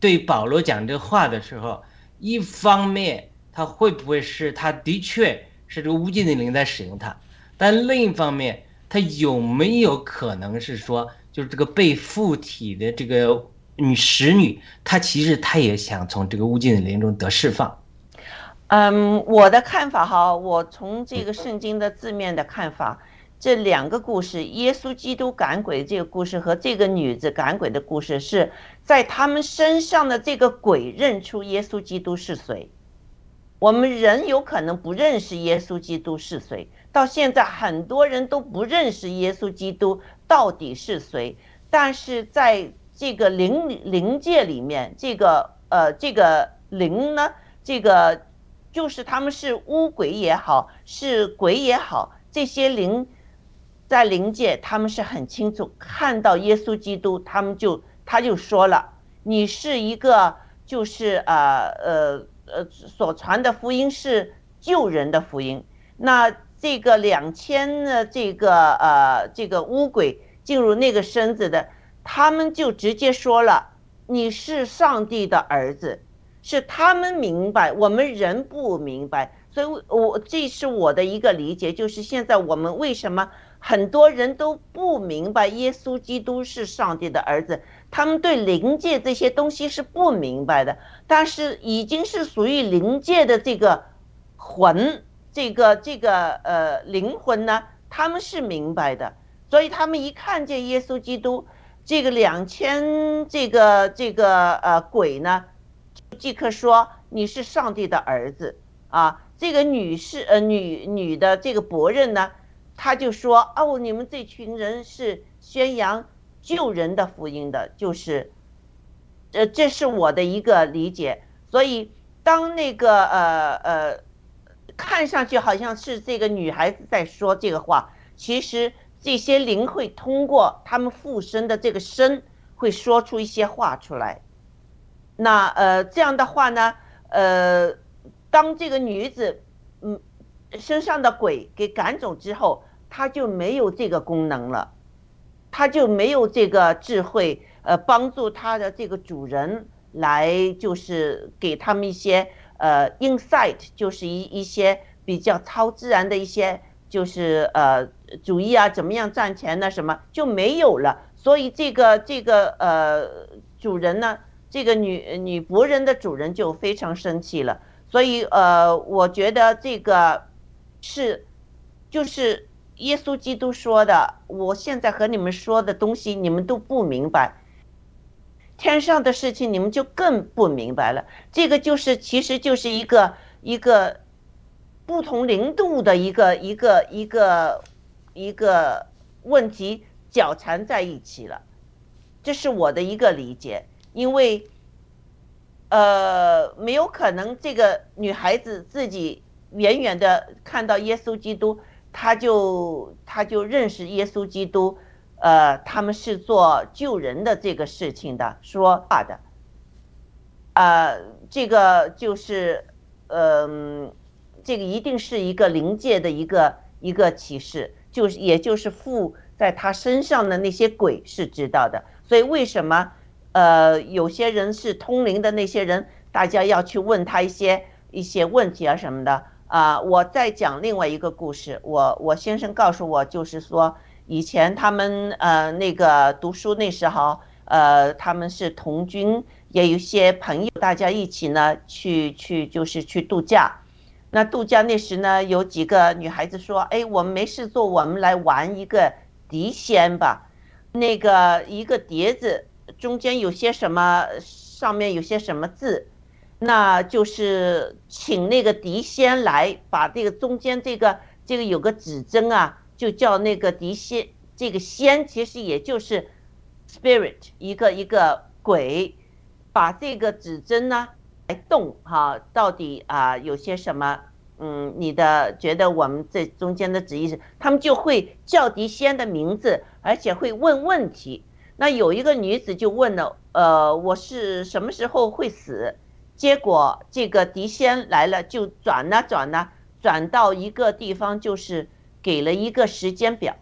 对保罗讲这话的时候，一方面她会不会是她的确是这个乌尽的灵在使用她，但另一方面，她有没有可能是说，就是这个被附体的这个女使女，她其实她也想从这个乌尽的灵中得释放。嗯，我的看法哈，我从这个圣经的字面的看法，这两个故事，耶稣基督赶鬼这个故事和这个女子赶鬼的故事，是在他们身上的这个鬼认出耶稣基督是谁。我们人有可能不认识耶稣基督是谁，到现在很多人都不认识耶稣基督到底是谁，但是在这个灵灵界里面，这个呃这个灵呢，这个。就是他们是巫鬼也好，是鬼也好，这些灵在灵界，他们是很清楚看到耶稣基督，他们就他就说了，你是一个就是呃呃呃所传的福音是救人的福音。那这个两千的这个呃这个巫鬼进入那个身子的，他们就直接说了，你是上帝的儿子。是他们明白，我们人不明白，所以，我这是我的一个理解，就是现在我们为什么很多人都不明白耶稣基督是上帝的儿子，他们对灵界这些东西是不明白的，但是已经是属于灵界的这个魂，这个这个呃灵魂呢，他们是明白的，所以他们一看见耶稣基督这个两千这个这个呃鬼呢。即刻说你是上帝的儿子啊！这个女士呃女女的这个伯人呢，他就说哦，你们这群人是宣扬救人的福音的，就是，呃，这是我的一个理解。所以当那个呃呃，看上去好像是这个女孩子在说这个话，其实这些灵会通过他们附身的这个身，会说出一些话出来。那呃这样的话呢，呃，当这个女子嗯身上的鬼给赶走之后，她就没有这个功能了，她就没有这个智慧，呃，帮助她的这个主人来就是给他们一些呃 insight，就是一一些比较超自然的一些就是呃主意啊，怎么样赚钱呢？什么就没有了。所以这个这个呃主人呢，这个女女仆人的主人就非常生气了。所以呃，我觉得这个是就是耶稣基督说的，我现在和你们说的东西，你们都不明白。天上的事情你们就更不明白了。这个就是，其实就是一个一个不同零度的一个一个一个一个问题搅缠在一起了。这是我的一个理解，因为呃，没有可能这个女孩子自己远远的看到耶稣基督，她就她就认识耶稣基督。呃，他们是做救人的这个事情的，说话的，呃，这个就是，嗯、这个一定是一个灵界的一个一个启示，就是也就是附在他身上的那些鬼是知道的，所以为什么呃有些人是通灵的那些人，大家要去问他一些一些问题啊什么的啊、我再讲另外一个故事，我我先生告诉我就是说。以前他们呃那个读书那时候，呃他们是同军，也有些朋友，大家一起呢去去就是去度假。那度假那时呢，有几个女孩子说：“哎，我们没事做，我们来玩一个碟仙吧。那个一个碟子中间有些什么，上面有些什么字，那就是请那个狄仙来把这个中间这个这个有个指针啊。”就叫那个狄仙，这个仙其实也就是 spirit，一个一个鬼，把这个指针呢来动哈，到底啊有些什么？嗯，你的觉得我们这中间的旨意是，他们就会叫狄仙的名字，而且会问问题。那有一个女子就问了，呃，我是什么时候会死？结果这个狄仙来了，就转呐转呐，转到一个地方就是。给了一个时间表，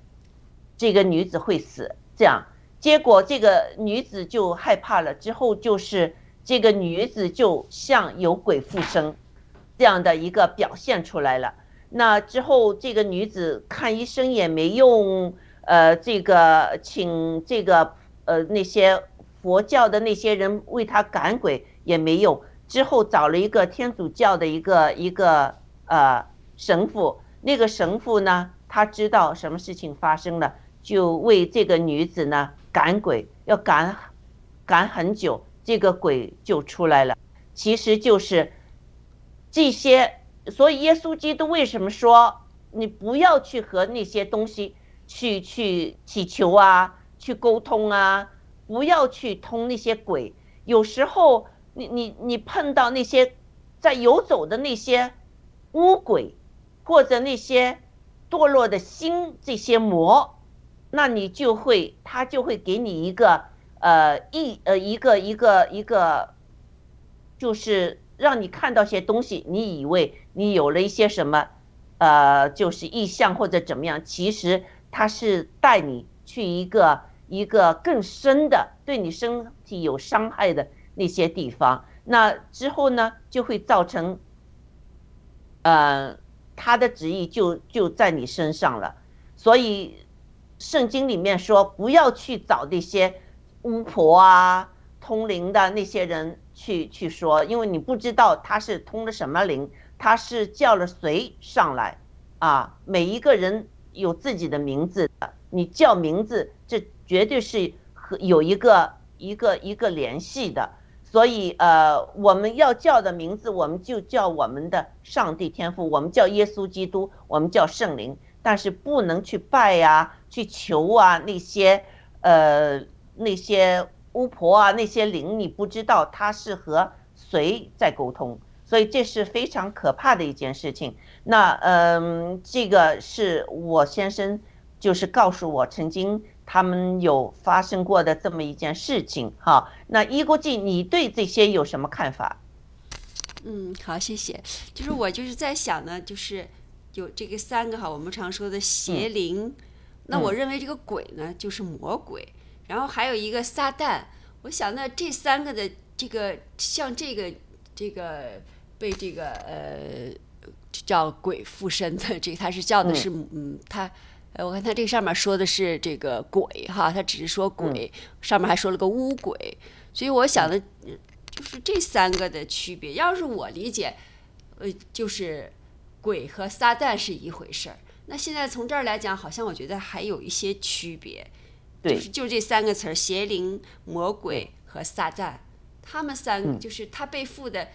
这个女子会死，这样结果这个女子就害怕了，之后就是这个女子就像有鬼附身这样的一个表现出来了。那之后这个女子看医生也没用，呃，这个请这个呃那些佛教的那些人为他赶鬼也没用，之后找了一个天主教的一个一个呃神父。那个神父呢，他知道什么事情发生了，就为这个女子呢赶鬼，要赶赶很久，这个鬼就出来了。其实就是这些，所以耶稣基督为什么说你不要去和那些东西去去祈求啊，去沟通啊，不要去通那些鬼。有时候你你你碰到那些在游走的那些污鬼。或者那些堕落的心，这些魔，那你就会，他就会给你一个呃一呃一个一个一个，就是让你看到些东西，你以为你有了一些什么呃就是意象或者怎么样，其实他是带你去一个一个更深的对你身体有伤害的那些地方，那之后呢就会造成呃。他的旨意就就在你身上了，所以圣经里面说不要去找那些巫婆啊、通灵的那些人去去说，因为你不知道他是通了什么灵，他是叫了谁上来啊？每一个人有自己的名字的，你叫名字，这绝对是和有一个一个一个联系的。所以，呃，我们要叫的名字，我们就叫我们的上帝天父，我们叫耶稣基督，我们叫圣灵，但是不能去拜呀、去求啊那些，呃那些巫婆啊那些灵，你不知道他是和谁在沟通，所以这是非常可怕的一件事情。那嗯，这个是我先生就是告诉我曾经他们有发生过的这么一件事情哈。那一国际，你对这些有什么看法？嗯，好，谢谢。就是我就是在想呢，就是有这个三个哈，我们常说的邪灵。那我认为这个鬼呢，就是魔鬼。然后还有一个撒旦。我想那这三个的这个像这个这个被这个呃叫鬼附身的这，他是叫的是嗯他呃我看他这个上面说的是这个鬼哈，他只是说鬼，上面还说了个巫鬼。所以我想的。就是这三个的区别。要是我理解，呃，就是鬼和撒旦是一回事儿。那现在从这儿来讲，好像我觉得还有一些区别。就是就这三个词儿：邪灵、魔鬼和撒旦。他们三个就是他被附的，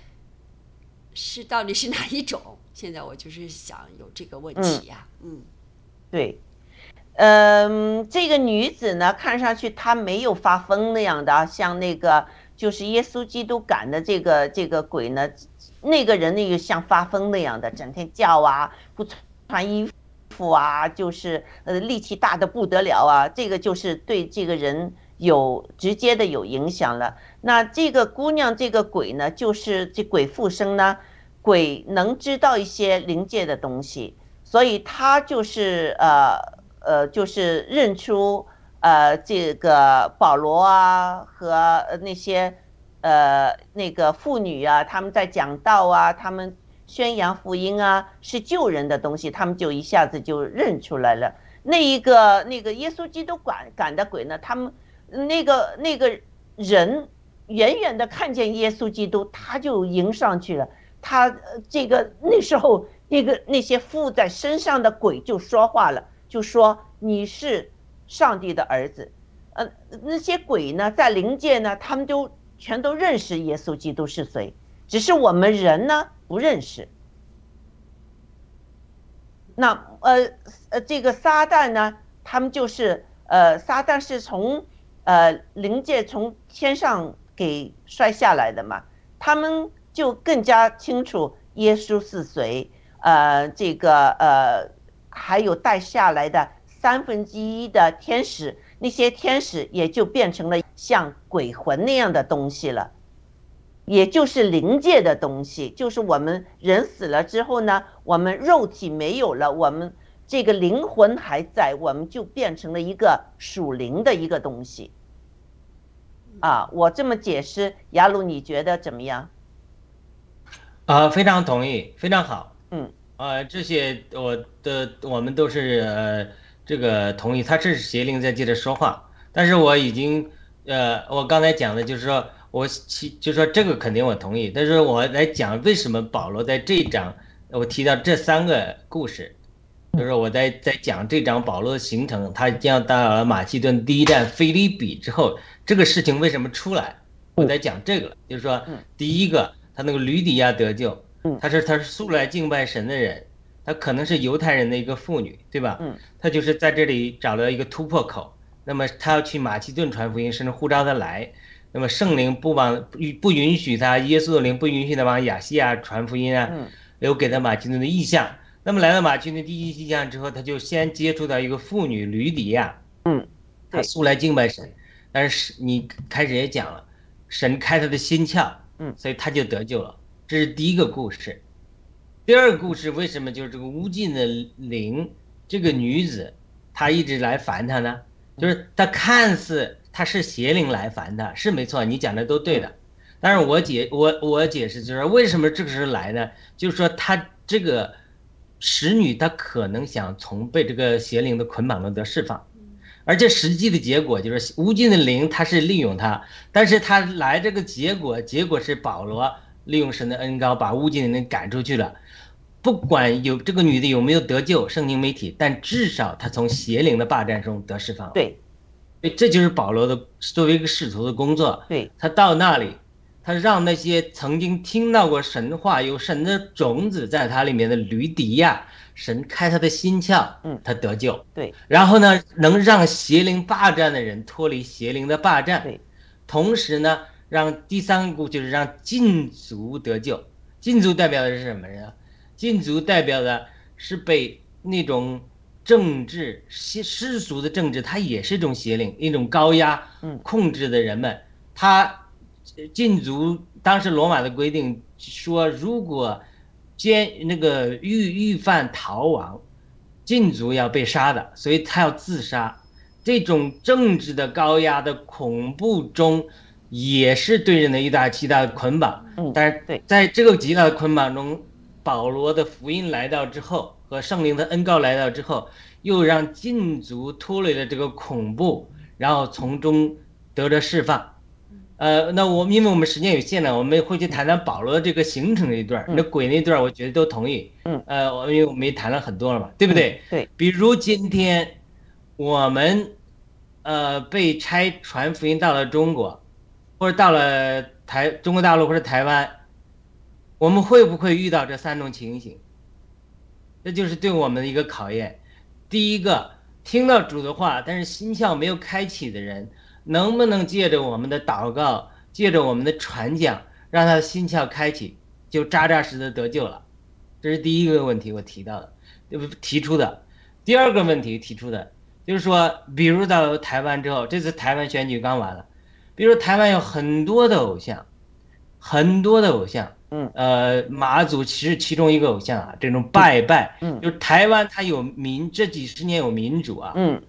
是到底是哪一种？现在我就是想有这个问题呀。嗯，对，嗯，这个女子呢，看上去她没有发疯那样的，像那个。就是耶稣基督赶的这个这个鬼呢，那个人那个像发疯那样的，整天叫啊，不穿衣服啊，就是呃力气大的不得了啊，这个就是对这个人有直接的有影响了。那这个姑娘这个鬼呢，就是这鬼附身呢，鬼能知道一些灵界的东西，所以他就是呃呃就是认出。呃，这个保罗啊和那些呃那个妇女啊，他们在讲道啊，他们宣扬福音啊，是救人的东西，他们就一下子就认出来了。那一个那个耶稣基督赶赶的鬼呢，他们那个那个人远远的看见耶稣基督，他就迎上去了。他这个那时候那个那些附在身上的鬼就说话了，就说你是。上帝的儿子，呃，那些鬼呢，在灵界呢，他们都全都认识耶稣基督是谁，只是我们人呢不认识。那呃呃，这个撒旦呢，他们就是呃，撒旦是从呃灵界从天上给摔下来的嘛，他们就更加清楚耶稣是谁，呃，这个呃，还有带下来的。三分之一的天使，那些天使也就变成了像鬼魂那样的东西了，也就是灵界的东西。就是我们人死了之后呢，我们肉体没有了，我们这个灵魂还在，我们就变成了一个属灵的一个东西。啊，我这么解释，雅鲁，你觉得怎么样？啊，非常同意，非常好。嗯，啊，这些我的我们都是呃。这个同意，他这是邪灵在接着说话，但是我已经，呃，我刚才讲的就是说，我其就说这个肯定我同意，但是我来讲为什么保罗在这一章，我提到这三个故事，就是我在在讲这章保罗的行程，他将到了马其顿第一站菲利比之后，这个事情为什么出来，我在讲这个，就是说，第一个他那个吕底亚得救，他是他是素来敬拜神的人。他可能是犹太人的一个妇女，对吧？嗯，他就是在这里找了一个突破口。那么他要去马其顿传福音，甚至呼召他来。那么圣灵不往不不允许他，耶稣的灵不允许他往亚细亚传福音啊。嗯，有给他马其顿的意向。那么来到马其顿第一意向之后，他就先接触到一个妇女吕底亚。嗯，他素来敬拜神，但是你开始也讲了，神开他的心窍。嗯，所以他就得救了。这是第一个故事。第二个故事为什么就是这个无尽的灵，这个女子，她一直来烦他呢？就是她看似她是邪灵来烦他，是没错，你讲的都对的。但是我解我我解释就是为什么这个时候来呢？就是说她这个使女她可能想从被这个邪灵的捆绑中得释放，而且实际的结果就是无尽的灵她是利用她，但是她来这个结果结果是保罗利用神的恩高把无尽的人赶出去了。不管有这个女的有没有得救，圣经媒体，但至少她从邪灵的霸占中得释放。对，对，这就是保罗的作为一个使徒的工作。对，他到那里，他让那些曾经听到过神话、有神的种子在他里面的驴迪亚，神开他的心窍，嗯他得救。对，然后呢，能让邪灵霸占的人脱离邪灵的霸占。对，同时呢，让第三步就是让禁足得救。禁足代表的是什么人啊？禁足代表的是被那种政治世世俗的政治，它也是一种邪灵，一种高压嗯控制的人们。他呃禁足，当时罗马的规定说，如果监那个狱狱犯逃亡，禁足要被杀的，所以他要自杀。这种政治的高压的恐怖中，也是对人的一大极大的捆绑。嗯但是对在这个极大的捆绑中，保罗的福音来到之后，和圣灵的恩告来到之后，又让禁足脱离了这个恐怖，然后从中得着释放。呃，那我因为我们时间有限呢，我们会去谈谈保罗这个行程那一段，嗯那鬼那段，我觉得都同意。嗯，呃，我因为我们也谈了很多了嘛，对不对？对，比如今天我们呃被差传福音到了中国，或者到了台中国大陆或者台湾，我们会不会遇到这三种情形？这就是对我们的一个考验。第一个，听到主的话，但是心窍没有开启的人，能不能借着我们的祷告，借着我们的传讲，让他的心窍开启，就扎扎实实的得救了？这是第一个问题，我提到的，提出的。第二个问题提出的，就是说，比如到台湾之后，这次台湾选举刚完了，比如台湾有很多的偶像，很多的偶像，嗯，呃，马祖其实其中一个偶像啊，这种拜拜，嗯。就是台湾它有民，这几十年有民主啊，嗯。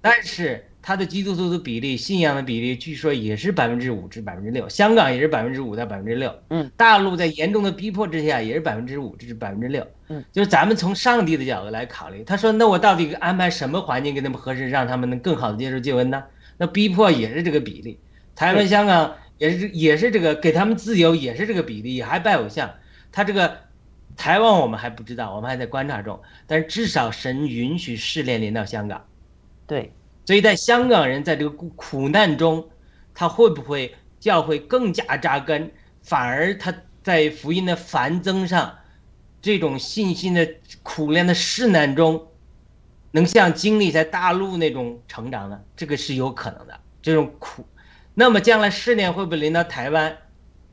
但是它的基督徒的比例、信仰的比例，据说也是百分之五至百分之六，香港也是百分之五到百分之六，嗯，大陆在严重的逼迫之下也是百分之五至百分之六，嗯，就是咱们从上帝的角度来考虑，他说那我到底安排什么环境给他们合适，让他们能更好的接受救恩呢？那逼迫也是这个比例，台湾、香港也是也是这个给他们自由也是这个比例，也还拜偶像，他这个。台湾我们还不知道，我们还在观察中，但是至少神允许试炼临到香港，对，所以在香港人在这个苦苦难中，他会不会教会更加扎根，反而他在福音的繁增上，这种信心的苦练的试难中，能像经历在大陆那种成长呢？这个是有可能的。这种苦，那么将来试炼会不会临到台湾？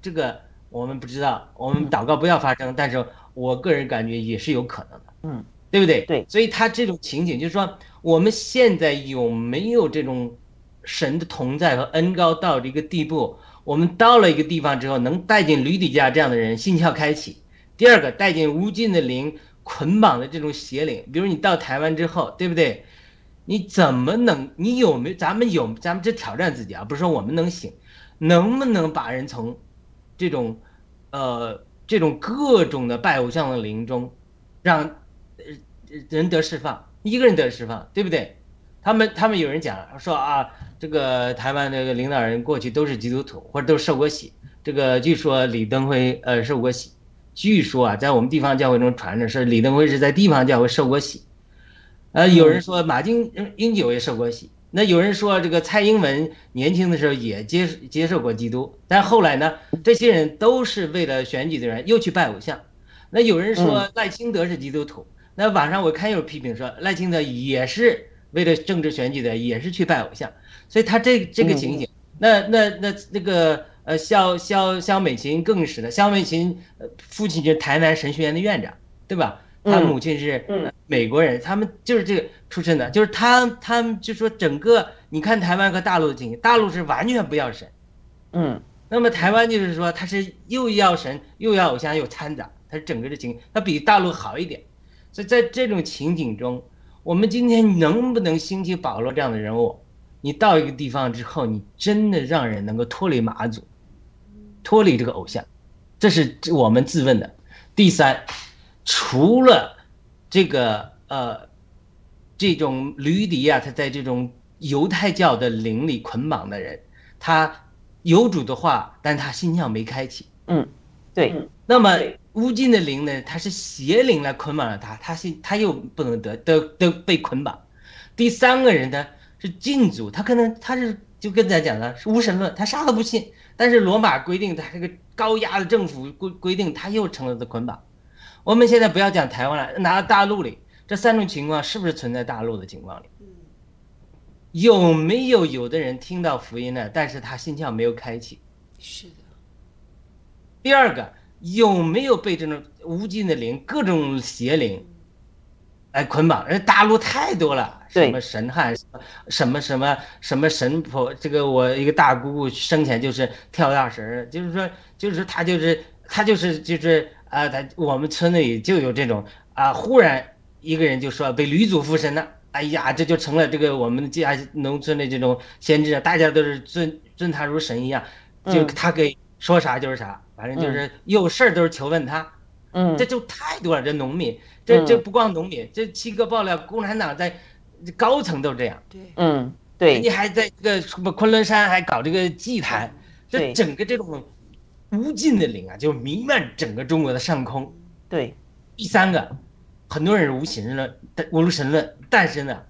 这个我们不知道，我们祷告不要发生，但是我个人感觉也是有可能的。嗯，对不对？对，所以他这种情景就是说，我们现在有没有这种神的同在和恩高到这个地步？我们到了一个地方之后，能带进吕底家这样的人心窍开启。第二个，带进无尽的灵捆绑的这种邪灵，比如你到台湾之后，对不对？你怎么能？你有没？咱们有，咱们这挑战自己啊，不是说我们能行，能不能把人从这种呃这种各种的拜偶像的灵中，让人得释放，一个人得释放，对不对？他们他们有人讲说啊，这个台湾那个领导人过去都是基督徒，或者都受过洗。这个据说李登辉呃受过洗，据说啊，在我们地方教会中传着是李登辉是在地方教会受过洗。呃，有人说马英英九也受过洗，那有人说这个蔡英文年轻的时候也接接受过基督，但后来呢，这些人都是为了选举的人又去拜偶像。那有人说赖清德是基督徒，那网上我看有批评说赖清德也是为了政治选举的，也是去拜偶像，所以他这这个情景，那那那那个呃肖肖肖美琴更是的，肖美琴呃父亲就是台南神学院的院长，对吧？他母亲是呃美国人，他们就是这个出身的，就是他他们就说整个你看台湾和大陆的情形，大陆是完全不要神，嗯，那么台湾就是说他是又要神又要偶像又掺杂，他是整个的情，他比大陆好一点，所以在这种情景中，我们今天能不能兴起保罗这样的人物？你到一个地方之后，你真的让人能够脱离马祖，脱离这个偶像，这是我们自问的。第三，除了这个呃，这种吕底亚他在这种犹太教的灵里捆绑的人，他有主的话，但他心窍没开启。嗯，对。那么乌金的灵呢？他是邪灵来捆绑了他，他是他又不能得得得被捆绑。第三个人呢是禁足，他可能他是就跟咱讲了是无神论，他啥都不信，但是罗马规定，他这个高压的政府规规定，他又成了的捆绑。我们现在不要讲台湾了，拿大陆里这三种情况是不是存在大陆的情况里？有没有有的人听到福音了，但是他心窍没有开启？是的。第二个，有没有被这种无尽的灵、各种邪灵来捆绑？人大陆太多了，什么神汉，什么什么什么神婆。这个我一个大姑姑生前就是跳大神，就是说，就是说她就是她就是就是啊，他我们村里就有这种啊，忽然一个人就说被吕祖附身了。哎呀，这就成了这个我们家农村的这种先知，大家都是尊尊他如神一样，就他给说啥就是啥，反正就是有事儿都是求问他。嗯，这就太多了，这农民，这这不光农民，这七哥爆料，共产党在高层都这样。对，嗯，对，你还在这个什么昆仑山还搞这个祭坛，这整个这种无尽的灵啊，就弥漫整个中国的上空。对，第三个。很多人是无神论，无神论，但是呢，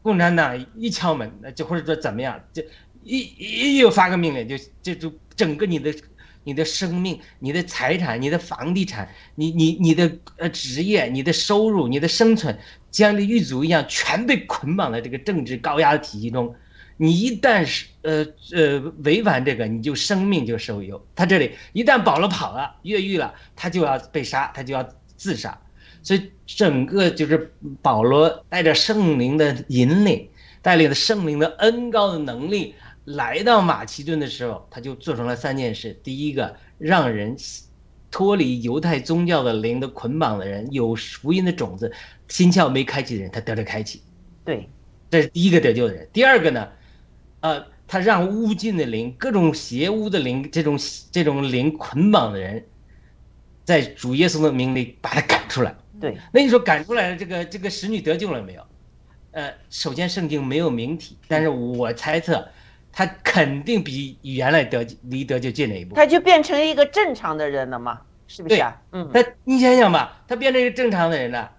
共产党一敲门，那就或者说怎么样，就一一又发个命令，就就就整个你的你的生命、你的财产、你的房地产、你你你的呃职业、你的收入、你的生存，像这狱卒一样，全被捆绑在这个政治高压的体系中。你一旦是呃呃违反这个，你就生命就受忧。他这里一旦保罗跑了、越狱了，他就要被杀，他就要自杀。所以整个就是保罗带着圣灵的引领，带领着圣灵的恩高的能力来到马其顿的时候，他就做成了三件事：第一个，让人脱离犹太宗教的灵的捆绑的人，有福音的种子，心窍没开启的人，他得了开启。对，这是第一个得救的人。第二个呢，呃，他让污尽的灵、各种邪污的灵、这种这种灵捆绑的人，在主耶稣的名里把他赶出来。对，那你说赶出来的这个这个使女得救了没有？呃，首先圣经没有明体，但是我猜测，他肯定比原来得离得救近了一步。他就变成一个正常的人了嘛，是不是啊？嗯，他你想想吧，他变成一个正常的人了，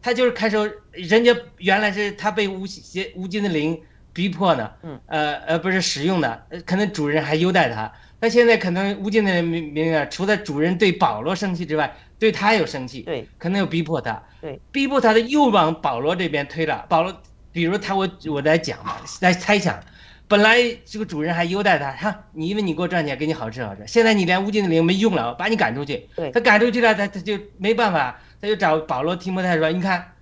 他就是开始人家原来是他被无邪无尽的灵逼迫呢，嗯，呃呃不是使用的，可能主人还优待他，那现在可能无尽的名名啊，除了主人对保罗生气之外。对他有生气，对，可能有逼迫他，对，逼迫他的又往保罗这边推了。保罗，比如他，我我在讲嘛，在猜想，本来这个主人还优待他，哈，你因为你给我赚钱，给你好吃好吃，现在你连无尽的灵没用了，把你赶出去。对，他赶出去了，他他就没办法，他就找保罗、提摩太说：“你看，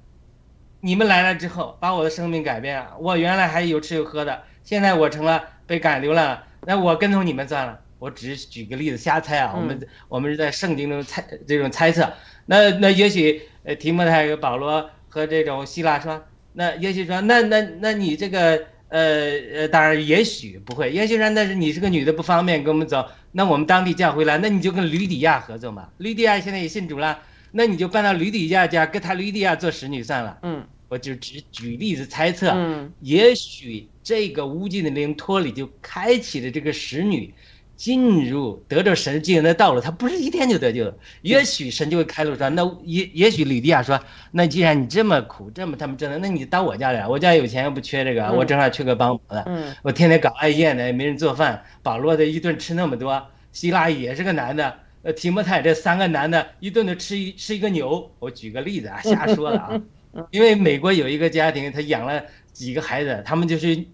你们来了之后，把我的生命改变了，我原来还有吃有喝的，现在我成了被赶流浪，那我跟从你们算了。”我只是举个例子，瞎猜啊。我们我们是在圣经中猜这种猜测。那那也许呃，提摩太、保罗和这种希腊说，那也许说，那那那你这个呃呃，当然也许不会，也许说那是你是个女的不方便跟我们走，那我们当地教会来，那你就跟吕底亚合作嘛。吕底亚现在也信主了，那你就搬到吕底亚家，跟他吕底亚做使女算了。嗯，我就只举例子猜测，嗯，也许这个无尽的灵托里就开启了这个使女。进入得着神救恩的道路，他不是一天就得救的。也许神就会开路说，那也也许吕底亚说，那既然你这么苦，这么他们真的，那你到我家来，我家有钱又不缺这个，我正好缺个帮忙的。嗯，我天天搞爱宴的，也没人做饭。保罗的一顿吃那么多，希腊也是个男的，呃，提莫泰这三个男的，一顿的吃一吃一个牛。我举个例子啊，瞎说的啊。因为美国有一个家庭，他养了几个孩子，他们就是，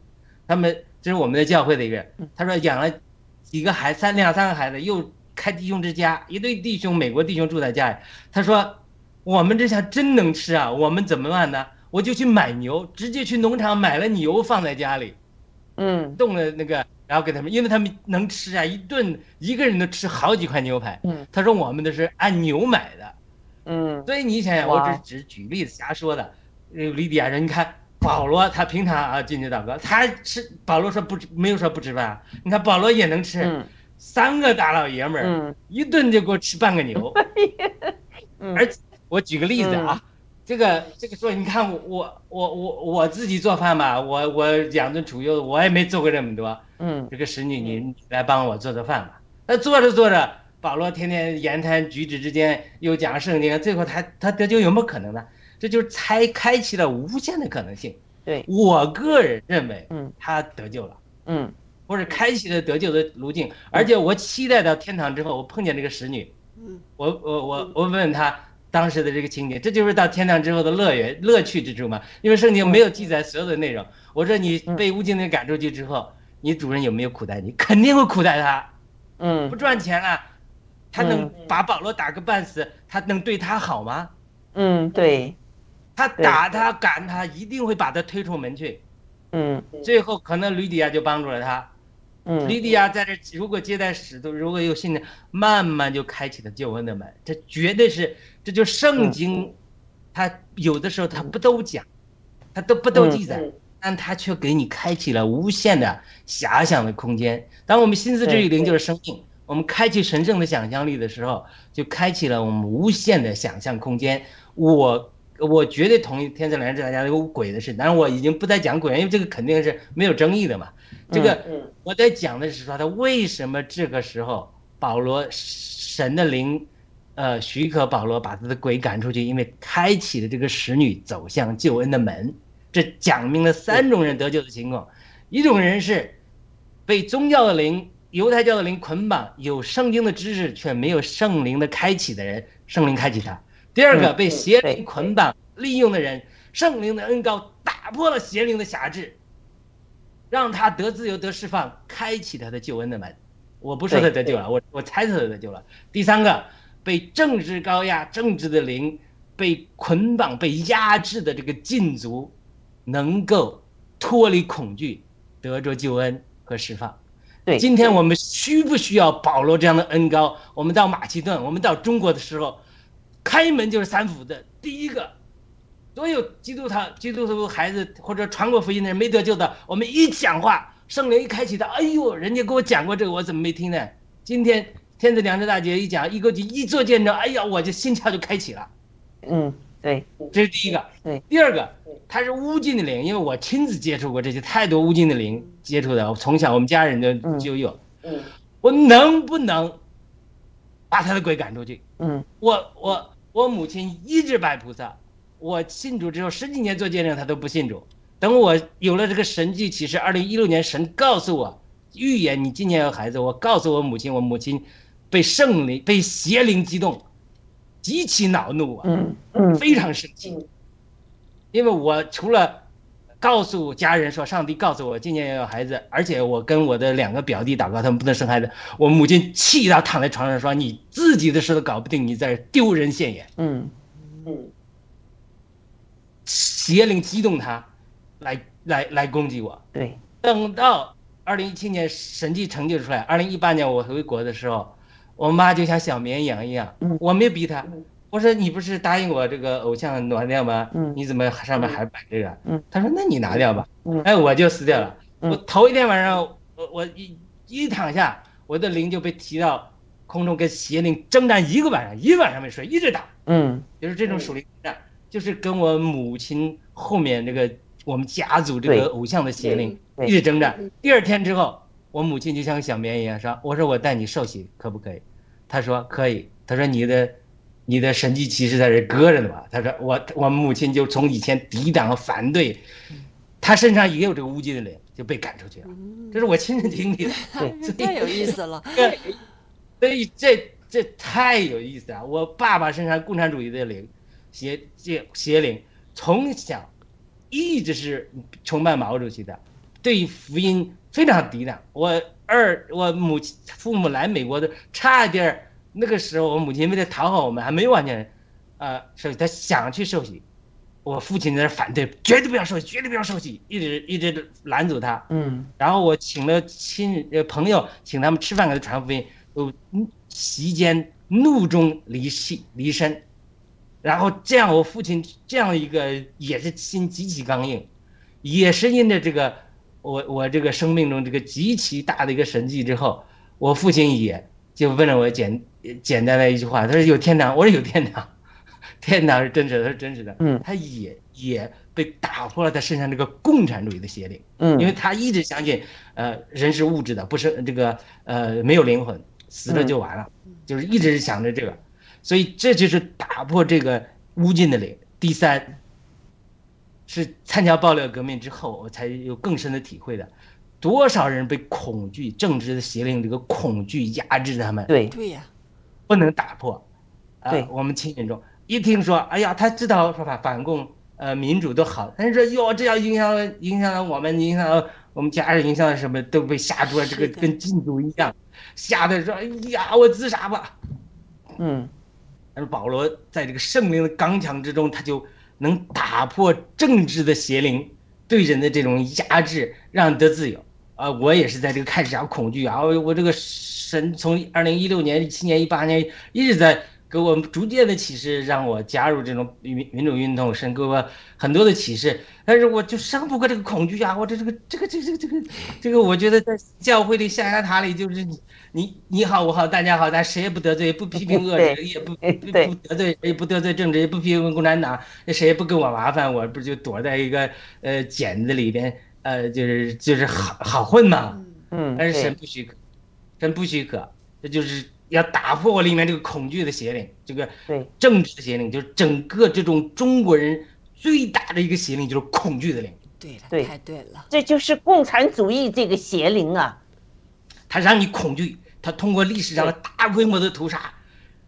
他们这是我们的教会的一个，他说养了。几个孩三两三个孩子又开弟兄之家，一对弟兄美国弟兄住在家里。他说：“我们这下真能吃啊！我们怎么办呢？我就去买牛，直接去农场买了牛放在家里，嗯，冻了那个，然后给他们，因为他们能吃啊，一顿一个人都吃好几块牛排。嗯，他说我们的是按牛买的，嗯，所以你想想，我只只举例子瞎说的。李比亚人，你看。”保罗他平常啊进去祷告，他吃保罗说不吃没有说不吃饭，你看保罗也能吃，三个大老爷们儿，一顿就给我吃半个牛，而且我举个例子啊，这个这个说你看我我我我我自己做饭吧，我我养尊处优，我也没做过这么多，嗯，这个使女你来帮我做做饭吧，那做着做着，保罗天天言谈举止之间又讲圣经，最后他他得救有没有可能呢？这就是才开启了无限的可能性。对。我个人认为，嗯，他得救了。嗯，或者开启了得救的路径，而且我期待到天堂之后，我碰见这个使女，嗯。我我我我问问他当时的这个情景，这就是到天堂之后的乐园乐趣之处嘛？因为圣经没有记载所有的内容。我说你被乌金的赶出去之后，你主人有没有苦待你？肯定会苦待他，嗯不赚钱了，他能把保罗打个半死，他能对他好吗？嗯，对，他打他赶他，一定会把他推出门去。嗯最后可能吕底亚就帮助了他。嗯吕底亚在这如果接待使徒，如果有信的，慢慢就开启了救恩的门。这绝对是，这就圣经，它有的时候它不都讲，它都不都记载，但它却给你开启了无限的遐想的空间。当我们心思之于灵就是生命，我们开启神圣的想象力的时候，就开启了我们无限的想象空间。我我绝对同意天赐良知大家有鬼的事，但是我已经不再讲鬼了，因为这个肯定是没有争议的嘛。这个我在讲的是说，他为什么这个时候保罗神的灵，呃，许可保罗把他的鬼赶出去，因为开启了这个使女走向救恩的门。这讲明了三种人得救的情况：一种人是被宗教的灵、犹太教的灵捆绑，有圣经的知识却没有圣灵的开启的人，圣灵开启他；第二个被邪灵捆绑、利用的人，圣灵的恩高打破了邪灵的辖制。让他得自由、得释放，开启他的救恩的门。我不说他得救了，我我猜测他得救了。第三个，被政治高压、政治的灵被捆绑、被压制的这个禁足，能够脱离恐惧，得着救恩和释放。对，今天我们需不需要保罗这样的恩高？我们到马其顿，我们到中国的时候，开门就是三福的。第一个。所有基督徒、基督徒孩子或者传过福音的人没得救的，我们一讲话，圣灵一开启他，哎呦，人家给我讲过这个，我怎么没听呢？今天天子良知大姐一讲，一个就一做见证，哎呀，我这心窍就开启了。嗯，对，这是第一个。对，第二个，他是巫禁的灵，因为我亲自接触过这些太多巫禁的灵接触的，我从小我们家人就就有。嗯，我能不能把他的鬼赶出去？嗯，我我我母亲一直拜菩萨。我信主之后十几年做见证，他都不信主。等我有了这个神迹启示，二零一六年神告诉我预言你今年有孩子，我告诉我母亲，我母亲被圣灵被邪灵激动，极其恼怒啊，嗯嗯，非常生气，因为我除了告诉家人说上帝告诉我今年要有孩子，而且我跟我的两个表弟祷告，他们不能生孩子，我母亲气到躺在床上说你自己的事都搞不定，你在丢人现眼，嗯。嗯。邪灵激动他，来来来攻击我。对，等到二零一七年神迹成就出来，二零一八年我回国的时候，我妈就像小绵羊一样，我没有逼她，我说你不是答应我这个偶像暖掉吗？你怎么上面还摆这个？她说那你拿掉吧。哎，我就撕掉了。我头一天晚上，我我一一躺下，我的灵就被提到空中，跟邪灵征战一个晚上，一晚上没睡，一直打。嗯，就是这种属灵战。就是跟我母亲后面这个我们家族这个偶像的邪灵一直征战。第二天之后，我母亲就像个小绵羊一样说：“我说我带你受洗可不可以？”他说：“可以。”他说：“你的你的神迹骑士在这搁着呢吧？”他说：“我我母亲就从以前抵挡反对，她身上也有这个污迹的灵，就被赶出去了。这是我亲身经历的，太有意思了。所以这这太有意思了。我爸爸身上共产主义的灵。邪邪邪灵从小一直是崇拜毛主席的，对福音非常抵挡。我二我母亲父母来美国的，差一点那个时候我母亲为了讨好我们，还没有完全，呃，受洗，他想去受洗，我父亲在那反对，绝对不要受洗，绝对不要受洗，一直一直拦阻他。嗯，然后我请了亲呃朋友，请他们吃饭给他传福音，都席间怒中离气离身。然后这样，我父亲这样一个也是心极其刚硬，也是因着这个我我这个生命中这个极其大的一个神迹之后，我父亲也就问了我简简单的一句话，他说有天堂，我说有天堂，天堂是真实的，他是真实的，嗯，他也也被打破了他身上这个共产主义的邪灵，嗯，因为他一直相信，呃，人是物质的，不是这个呃没有灵魂，死了就完了，就是一直想着这个。所以这就是打破这个无尽的灵。第三，是参加爆料革命之后，我才有更深的体会的。多少人被恐惧政治的邪灵这个恐惧压制他们，对。对呀，不能打破。啊对，我们亲眼中一听说，哎呀，他知道说反反共呃民主都好，但是说哟，这要影响了影响了我们，影响了我们家人，影响了什么，都被吓住了，这个跟禁毒一样，吓得说，哎呀，我自杀吧。嗯，但是保罗在这个圣灵的刚强之中，他就能打破政治的邪灵对人的这种压制，让你得自由。啊，我也是在这个开始下恐惧啊，我我这个神从二零一六年、一七年、一八年一直在给我逐渐的启示，让我加入这种民民主运动，神给我很多的启示，但是我就胜不过这个恐惧啊！我这这个这个这个这个这个，我觉得在教会里象牙塔里，就是你你你好我好大家好，咱谁也不得罪，不批评恶人，也不不不得罪，也不得罪政治，也不批评共产党，那谁也不给我麻烦，我不就躲在一个呃茧子里边，呃就是就是好好混嘛。嗯，但是神不许可，神不许可，这就是要打破我里面这个恐惧的邪灵，这个对。政治的邪灵，就是整个这种中国人最大的一个邪灵，就是恐惧的灵。对了，对。太对了，这就是共产主义这个邪灵啊，它让你恐惧，它通过历史上的大规模的屠杀，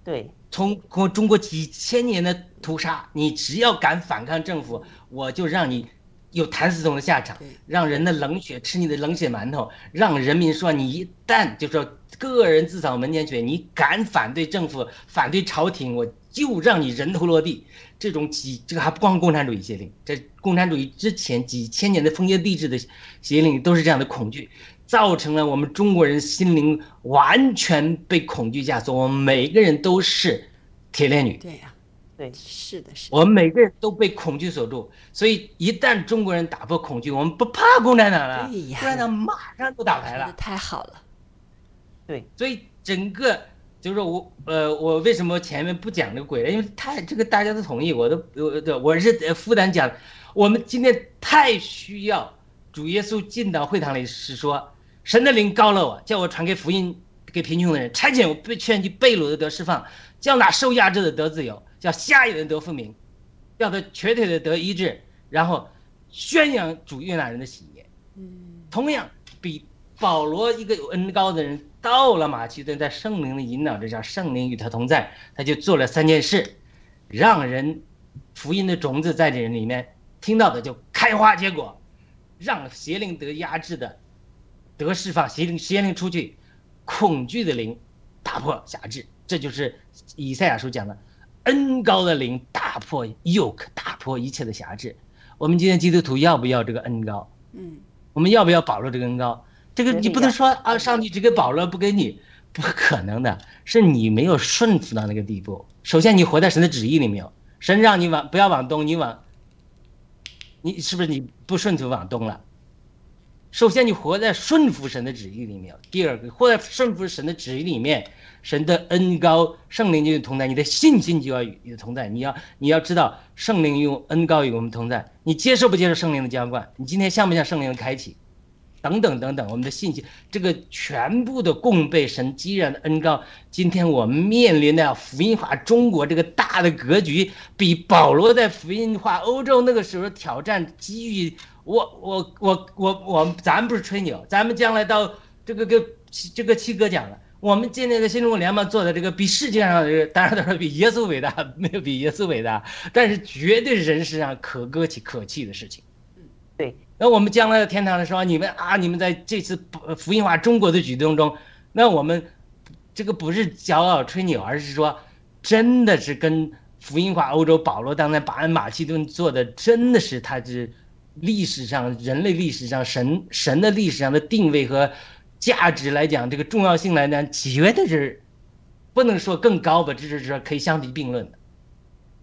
对。从通过中国几千年的屠杀，你只要敢反抗政府，我就让你有谭嗣同的下场对，让人的冷血吃你的冷血馒头，让人民说你一旦就说个人自扫门前雪，你敢反对政府、反对朝廷，我就让你人头落地。这种几这个还不光共产主义邪灵，这共产主义之前几千年的封建帝制的邪灵都是这样的恐惧，造成了我们中国人心灵完全被恐惧架锁，我们每个人都是铁链女。对呀，对是的，是的，我们每个人都被恐惧锁住，所以一旦中国人打破恐惧，我们不怕共产党了，对呀共产党马上就打来了。太好了，对所以整个就是说我呃，我为什么前面不讲这个鬼呢？因为太这个大家都同意，我都我对我是负担讲，我们今天太需要主耶稣进到会堂里是说，神的灵高了我，叫我传给福音给贫穷的人，差遣我被劝去被掳的得释放，叫那受压制的得自由，叫瞎眼的得复明，叫他瘸腿的得医治，然后宣扬主悦纳人的喜悦。嗯，同样，比保罗一个有恩高的人到了马其顿，在圣灵的引导之下，圣灵与他同在，他就做了三件事，让人福音的种子在这人里面听到的就开花结果，让邪灵得压制的得释放，邪灵邪灵出去，恐惧的灵打破辖制，这就是以赛亚书讲的恩高的灵打破 yoke，打破一切的辖制。我们今天基督徒要不要这个恩高？嗯，我们要不要保住这个恩高？这个你不能说啊，上帝只给保罗不给你，不可能的，是你没有顺服到那个地步。首先，你活在神的旨意里没有？神让你往不要往东，你往，你是不是你不顺服往东了？首先，你活在顺服神的旨意里面；第二个，活在顺服神的旨意里面，神的恩高，圣灵就与同在，你的信心就要与同在。你要你要知道，圣灵用恩高与我们同在。你接受不接受圣灵的浇灌？你今天像不像圣灵的开启？等等等等，我们的信息，这个全部的供被神激然的恩告。今天我们面临的福音化中国这个大的格局，比保罗在福音化欧洲那个时候挑战机遇。我我我我我，咱不是吹牛，咱们将来到这个跟这个七哥讲了，我们今天的新中国联盟做的这个比世界上这个当然都是比耶稣伟大，没有比耶稣伟大，但是绝对人世上可歌可泣的事情。对，那我们将来的天堂的时候，你们啊，你们在这次福音化中国的举动中，那我们这个不是骄傲吹牛，而是说真的是跟福音化欧洲保罗当年把马其顿做的，真的是他是历史上人类历史上神神的历史上的定位和价值来讲，这个重要性来讲，绝对是不能说更高吧，只是说可以相提并论的。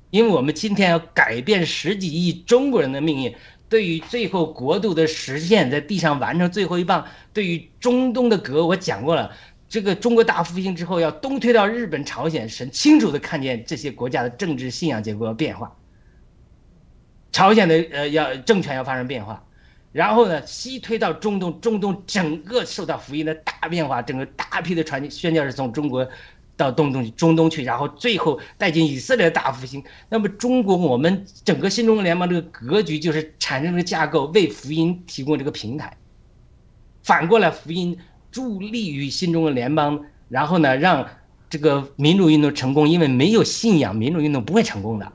因为我们今天要改变十几亿中国人的命运。对于最后国度的实现，在地上完成最后一棒，对于中东的革，我讲过了。这个中国大复兴之后，要东推到日本、朝鲜，神清楚的看见这些国家的政治信仰结构要变化。朝鲜的呃要政权要发生变化，然后呢西推到中东，中东整个受到福音的大变化，整个大批的传宣教士从中国。到东东中东去，然后最后带进以色列大复兴。那么中国，我们整个新中国联盟这个格局就是产生这个架构，为福音提供这个平台。反过来福音助力于新中国联邦，然后呢，让这个民主运动成功，因为没有信仰，民主运动不会成功的。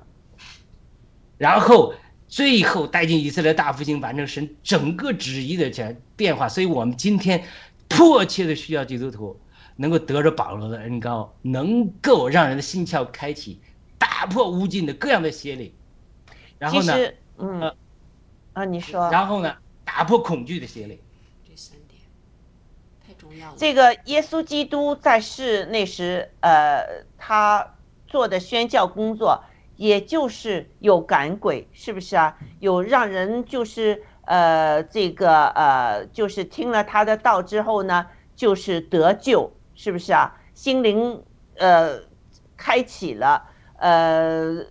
然后最后带进以色列大复兴，完成神整个旨意的这变化。所以我们今天迫切的需要基督徒能够得着保罗的恩高，能够让人的心窍开启，打破无尽的各样的邪灵。然后呢，嗯，啊，你说，然后呢，打破恐惧的邪灵。这三点太重要了。这个耶稣基督在世那时，呃，他做的宣教工作。也就是有赶鬼，是不是啊？有让人就是呃，这个呃，就是听了他的道之后呢，就是得救，是不是啊？心灵呃开启了，呃，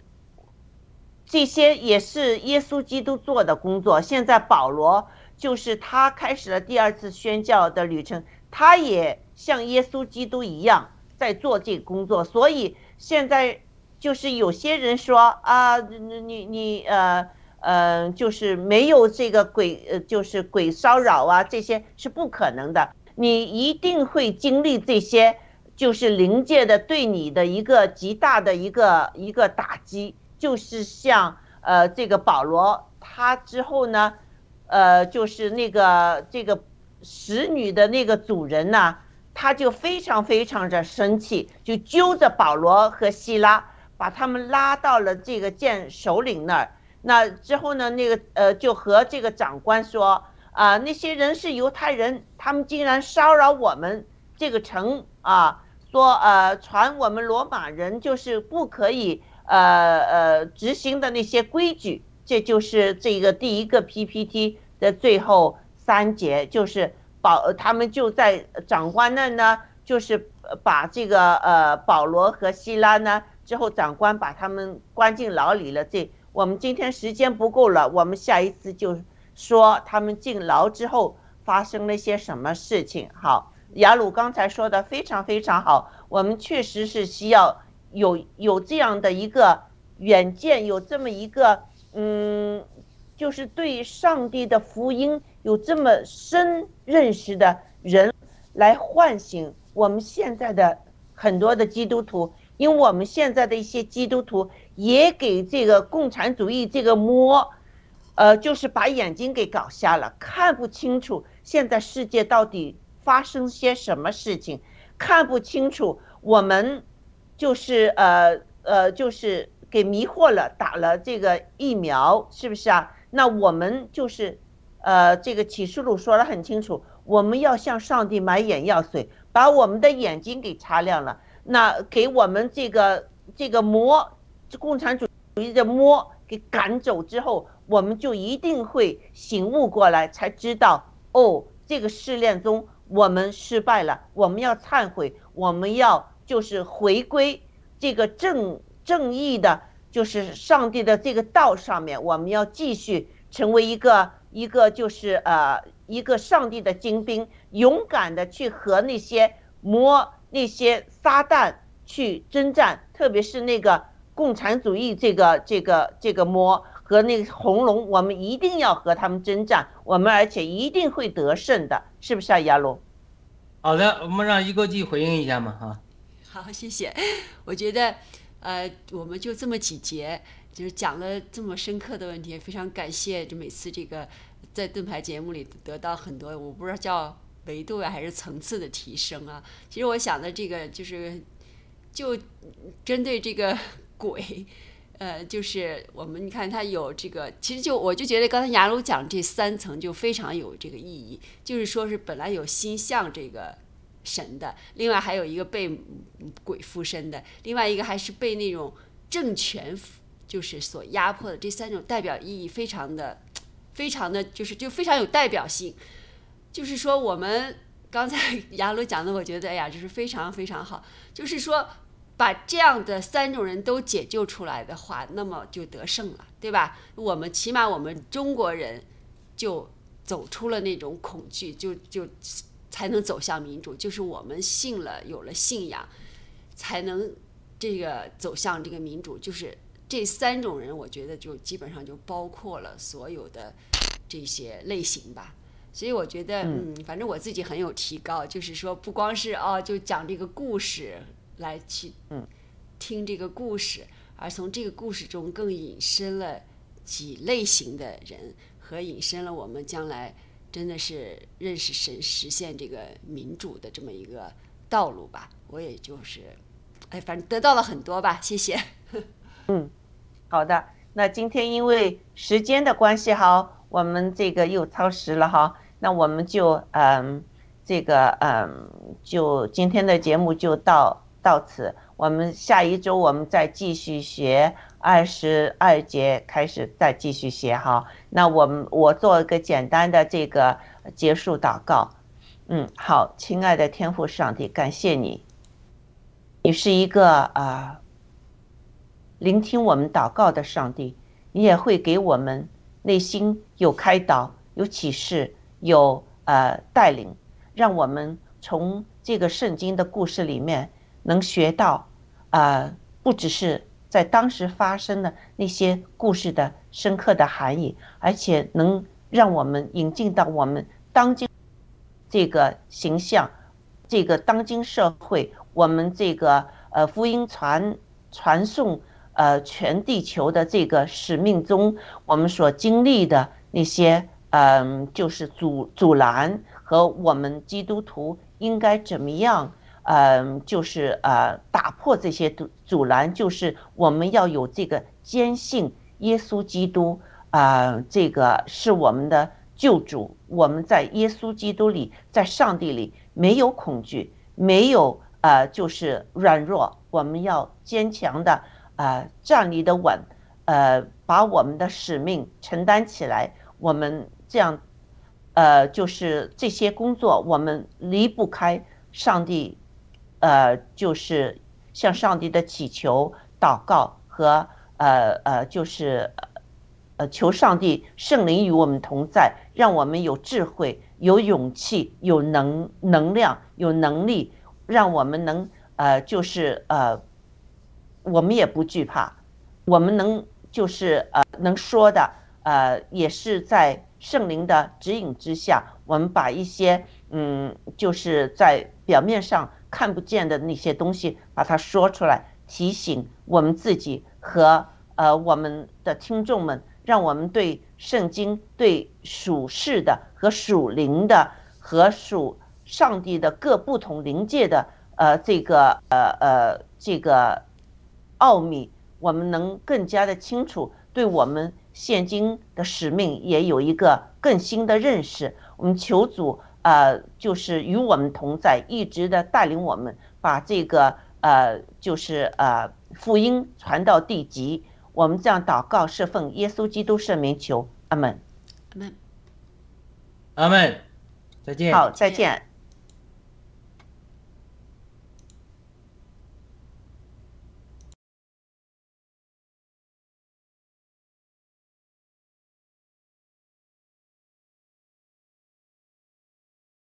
这些也是耶稣基督做的工作。现在保罗就是他开始了第二次宣教的旅程，他也像耶稣基督一样在做这个工作，所以现在。就是有些人说啊，你你你呃呃，就是没有这个鬼呃，就是鬼骚扰啊，这些是不可能的。你一定会经历这些，就是灵界的对你的一个极大的一个一个打击。就是像呃这个保罗，他之后呢，呃就是那个这个使女的那个主人呢，他就非常非常的生气，就揪着保罗和希拉。把他们拉到了这个剑首领那儿，那之后呢，那个呃就和这个长官说啊，那些人是犹太人，他们竟然骚扰我们这个城啊，说呃传我们罗马人就是不可以呃呃执行的那些规矩，这就是这个第一个 PPT 的最后三节，就是保他们就在长官那呢，就是把这个呃保罗和希拉呢。之后，长官把他们关进牢里了。这我们今天时间不够了，我们下一次就说他们进牢之后发生了些什么事情。好，雅鲁刚才说的非常非常好，我们确实是需要有有这样的一个远见，有这么一个嗯，就是对上帝的福音有这么深认识的人，来唤醒我们现在的很多的基督徒。因为我们现在的一些基督徒也给这个共产主义这个魔，呃，就是把眼睛给搞瞎了，看不清楚现在世界到底发生些什么事情，看不清楚我们就是呃呃就是给迷惑了，打了这个疫苗是不是啊？那我们就是呃这个启示录说的很清楚，我们要向上帝买眼药水，把我们的眼睛给擦亮了。那给我们这个这个魔，共产主义的魔给赶走之后，我们就一定会醒悟过来，才知道哦，这个试炼中我们失败了，我们要忏悔，我们要就是回归这个正正义的，就是上帝的这个道上面，我们要继续成为一个一个就是呃一个上帝的精兵，勇敢的去和那些魔。那些撒旦去征战，特别是那个共产主义这个这个这个魔和那个红龙，我们一定要和他们征战，我们而且一定会得胜的，是不是啊，亚龙？好的，我们让一哥记回应一下嘛，哈。好，谢谢。我觉得，呃，我们就这么几节，就是讲了这么深刻的问题，非常感谢，就每次这个在盾牌节目里得到很多，我不知道叫。维度啊，还是层次的提升啊？其实我想的这个就是，就针对这个 鬼，呃，就是我们你看它有这个，其实就我就觉得刚才雅鲁讲这三层就非常有这个意义，就是说是本来有心向这个神的，另外还有一个被鬼附身的，另外一个还是被那种政权就是所压迫的，这三种代表意义非常的、非常的就是就非常有代表性。就是说，我们刚才 雅鲁讲的，我觉得哎呀，就是非常非常好。就是说，把这样的三种人都解救出来的话，那么就得胜了，对吧？我们起码我们中国人就走出了那种恐惧，就就才能走向民主。就是我们信了，有了信仰，才能这个走向这个民主。就是这三种人，我觉得就基本上就包括了所有的这些类型吧。所以我觉得，嗯，反正我自己很有提高，就是说不光是哦，就讲这个故事来去，嗯，听这个故事，而从这个故事中更引申了几类型的人，和引申了我们将来真的是认识神、实现这个民主的这么一个道路吧。我也就是，哎，反正得到了很多吧，谢谢。嗯，好的。那今天因为时间的关系哈。我们这个又超时了哈，那我们就嗯，这个嗯，就今天的节目就到到此。我们下一周我们再继续学二十二节，开始再继续学哈。那我们我做一个简单的这个结束祷告。嗯，好，亲爱的天父上帝，感谢你，你是一个啊，聆听我们祷告的上帝，你也会给我们。内心有开导，有启示，有呃带领，让我们从这个圣经的故事里面能学到，啊，不只是在当时发生的那些故事的深刻的含义，而且能让我们引进到我们当今这个形象，这个当今社会，我们这个呃福音传传送。呃，全地球的这个使命中，我们所经历的那些，嗯，就是阻阻拦和我们基督徒应该怎么样，嗯，就是呃，打破这些阻阻拦，就是我们要有这个坚信耶稣基督啊，这个是我们的救主，我们在耶稣基督里，在上帝里没有恐惧，没有呃，就是软弱，我们要坚强的。呃，站立的稳，呃，把我们的使命承担起来。我们这样，呃，就是这些工作，我们离不开上帝，呃，就是向上帝的祈求、祷告和呃呃，就是呃求上帝圣灵与我们同在，让我们有智慧、有勇气、有能能量、有能力，让我们能呃，就是呃。我们也不惧怕，我们能就是呃能说的呃也是在圣灵的指引之下，我们把一些嗯就是在表面上看不见的那些东西把它说出来，提醒我们自己和呃我们的听众们，让我们对圣经、对属世的和属灵的和属上帝的各不同灵界的呃这个呃呃这个。奥秘，我们能更加的清楚，对我们现今的使命也有一个更新的认识。我们求主，呃，就是与我们同在，一直的带领我们，把这个，呃，就是呃，福音传到地极。我们这样祷告，是奉耶稣基督圣名求，阿门，阿门，阿门，再见，好，再见。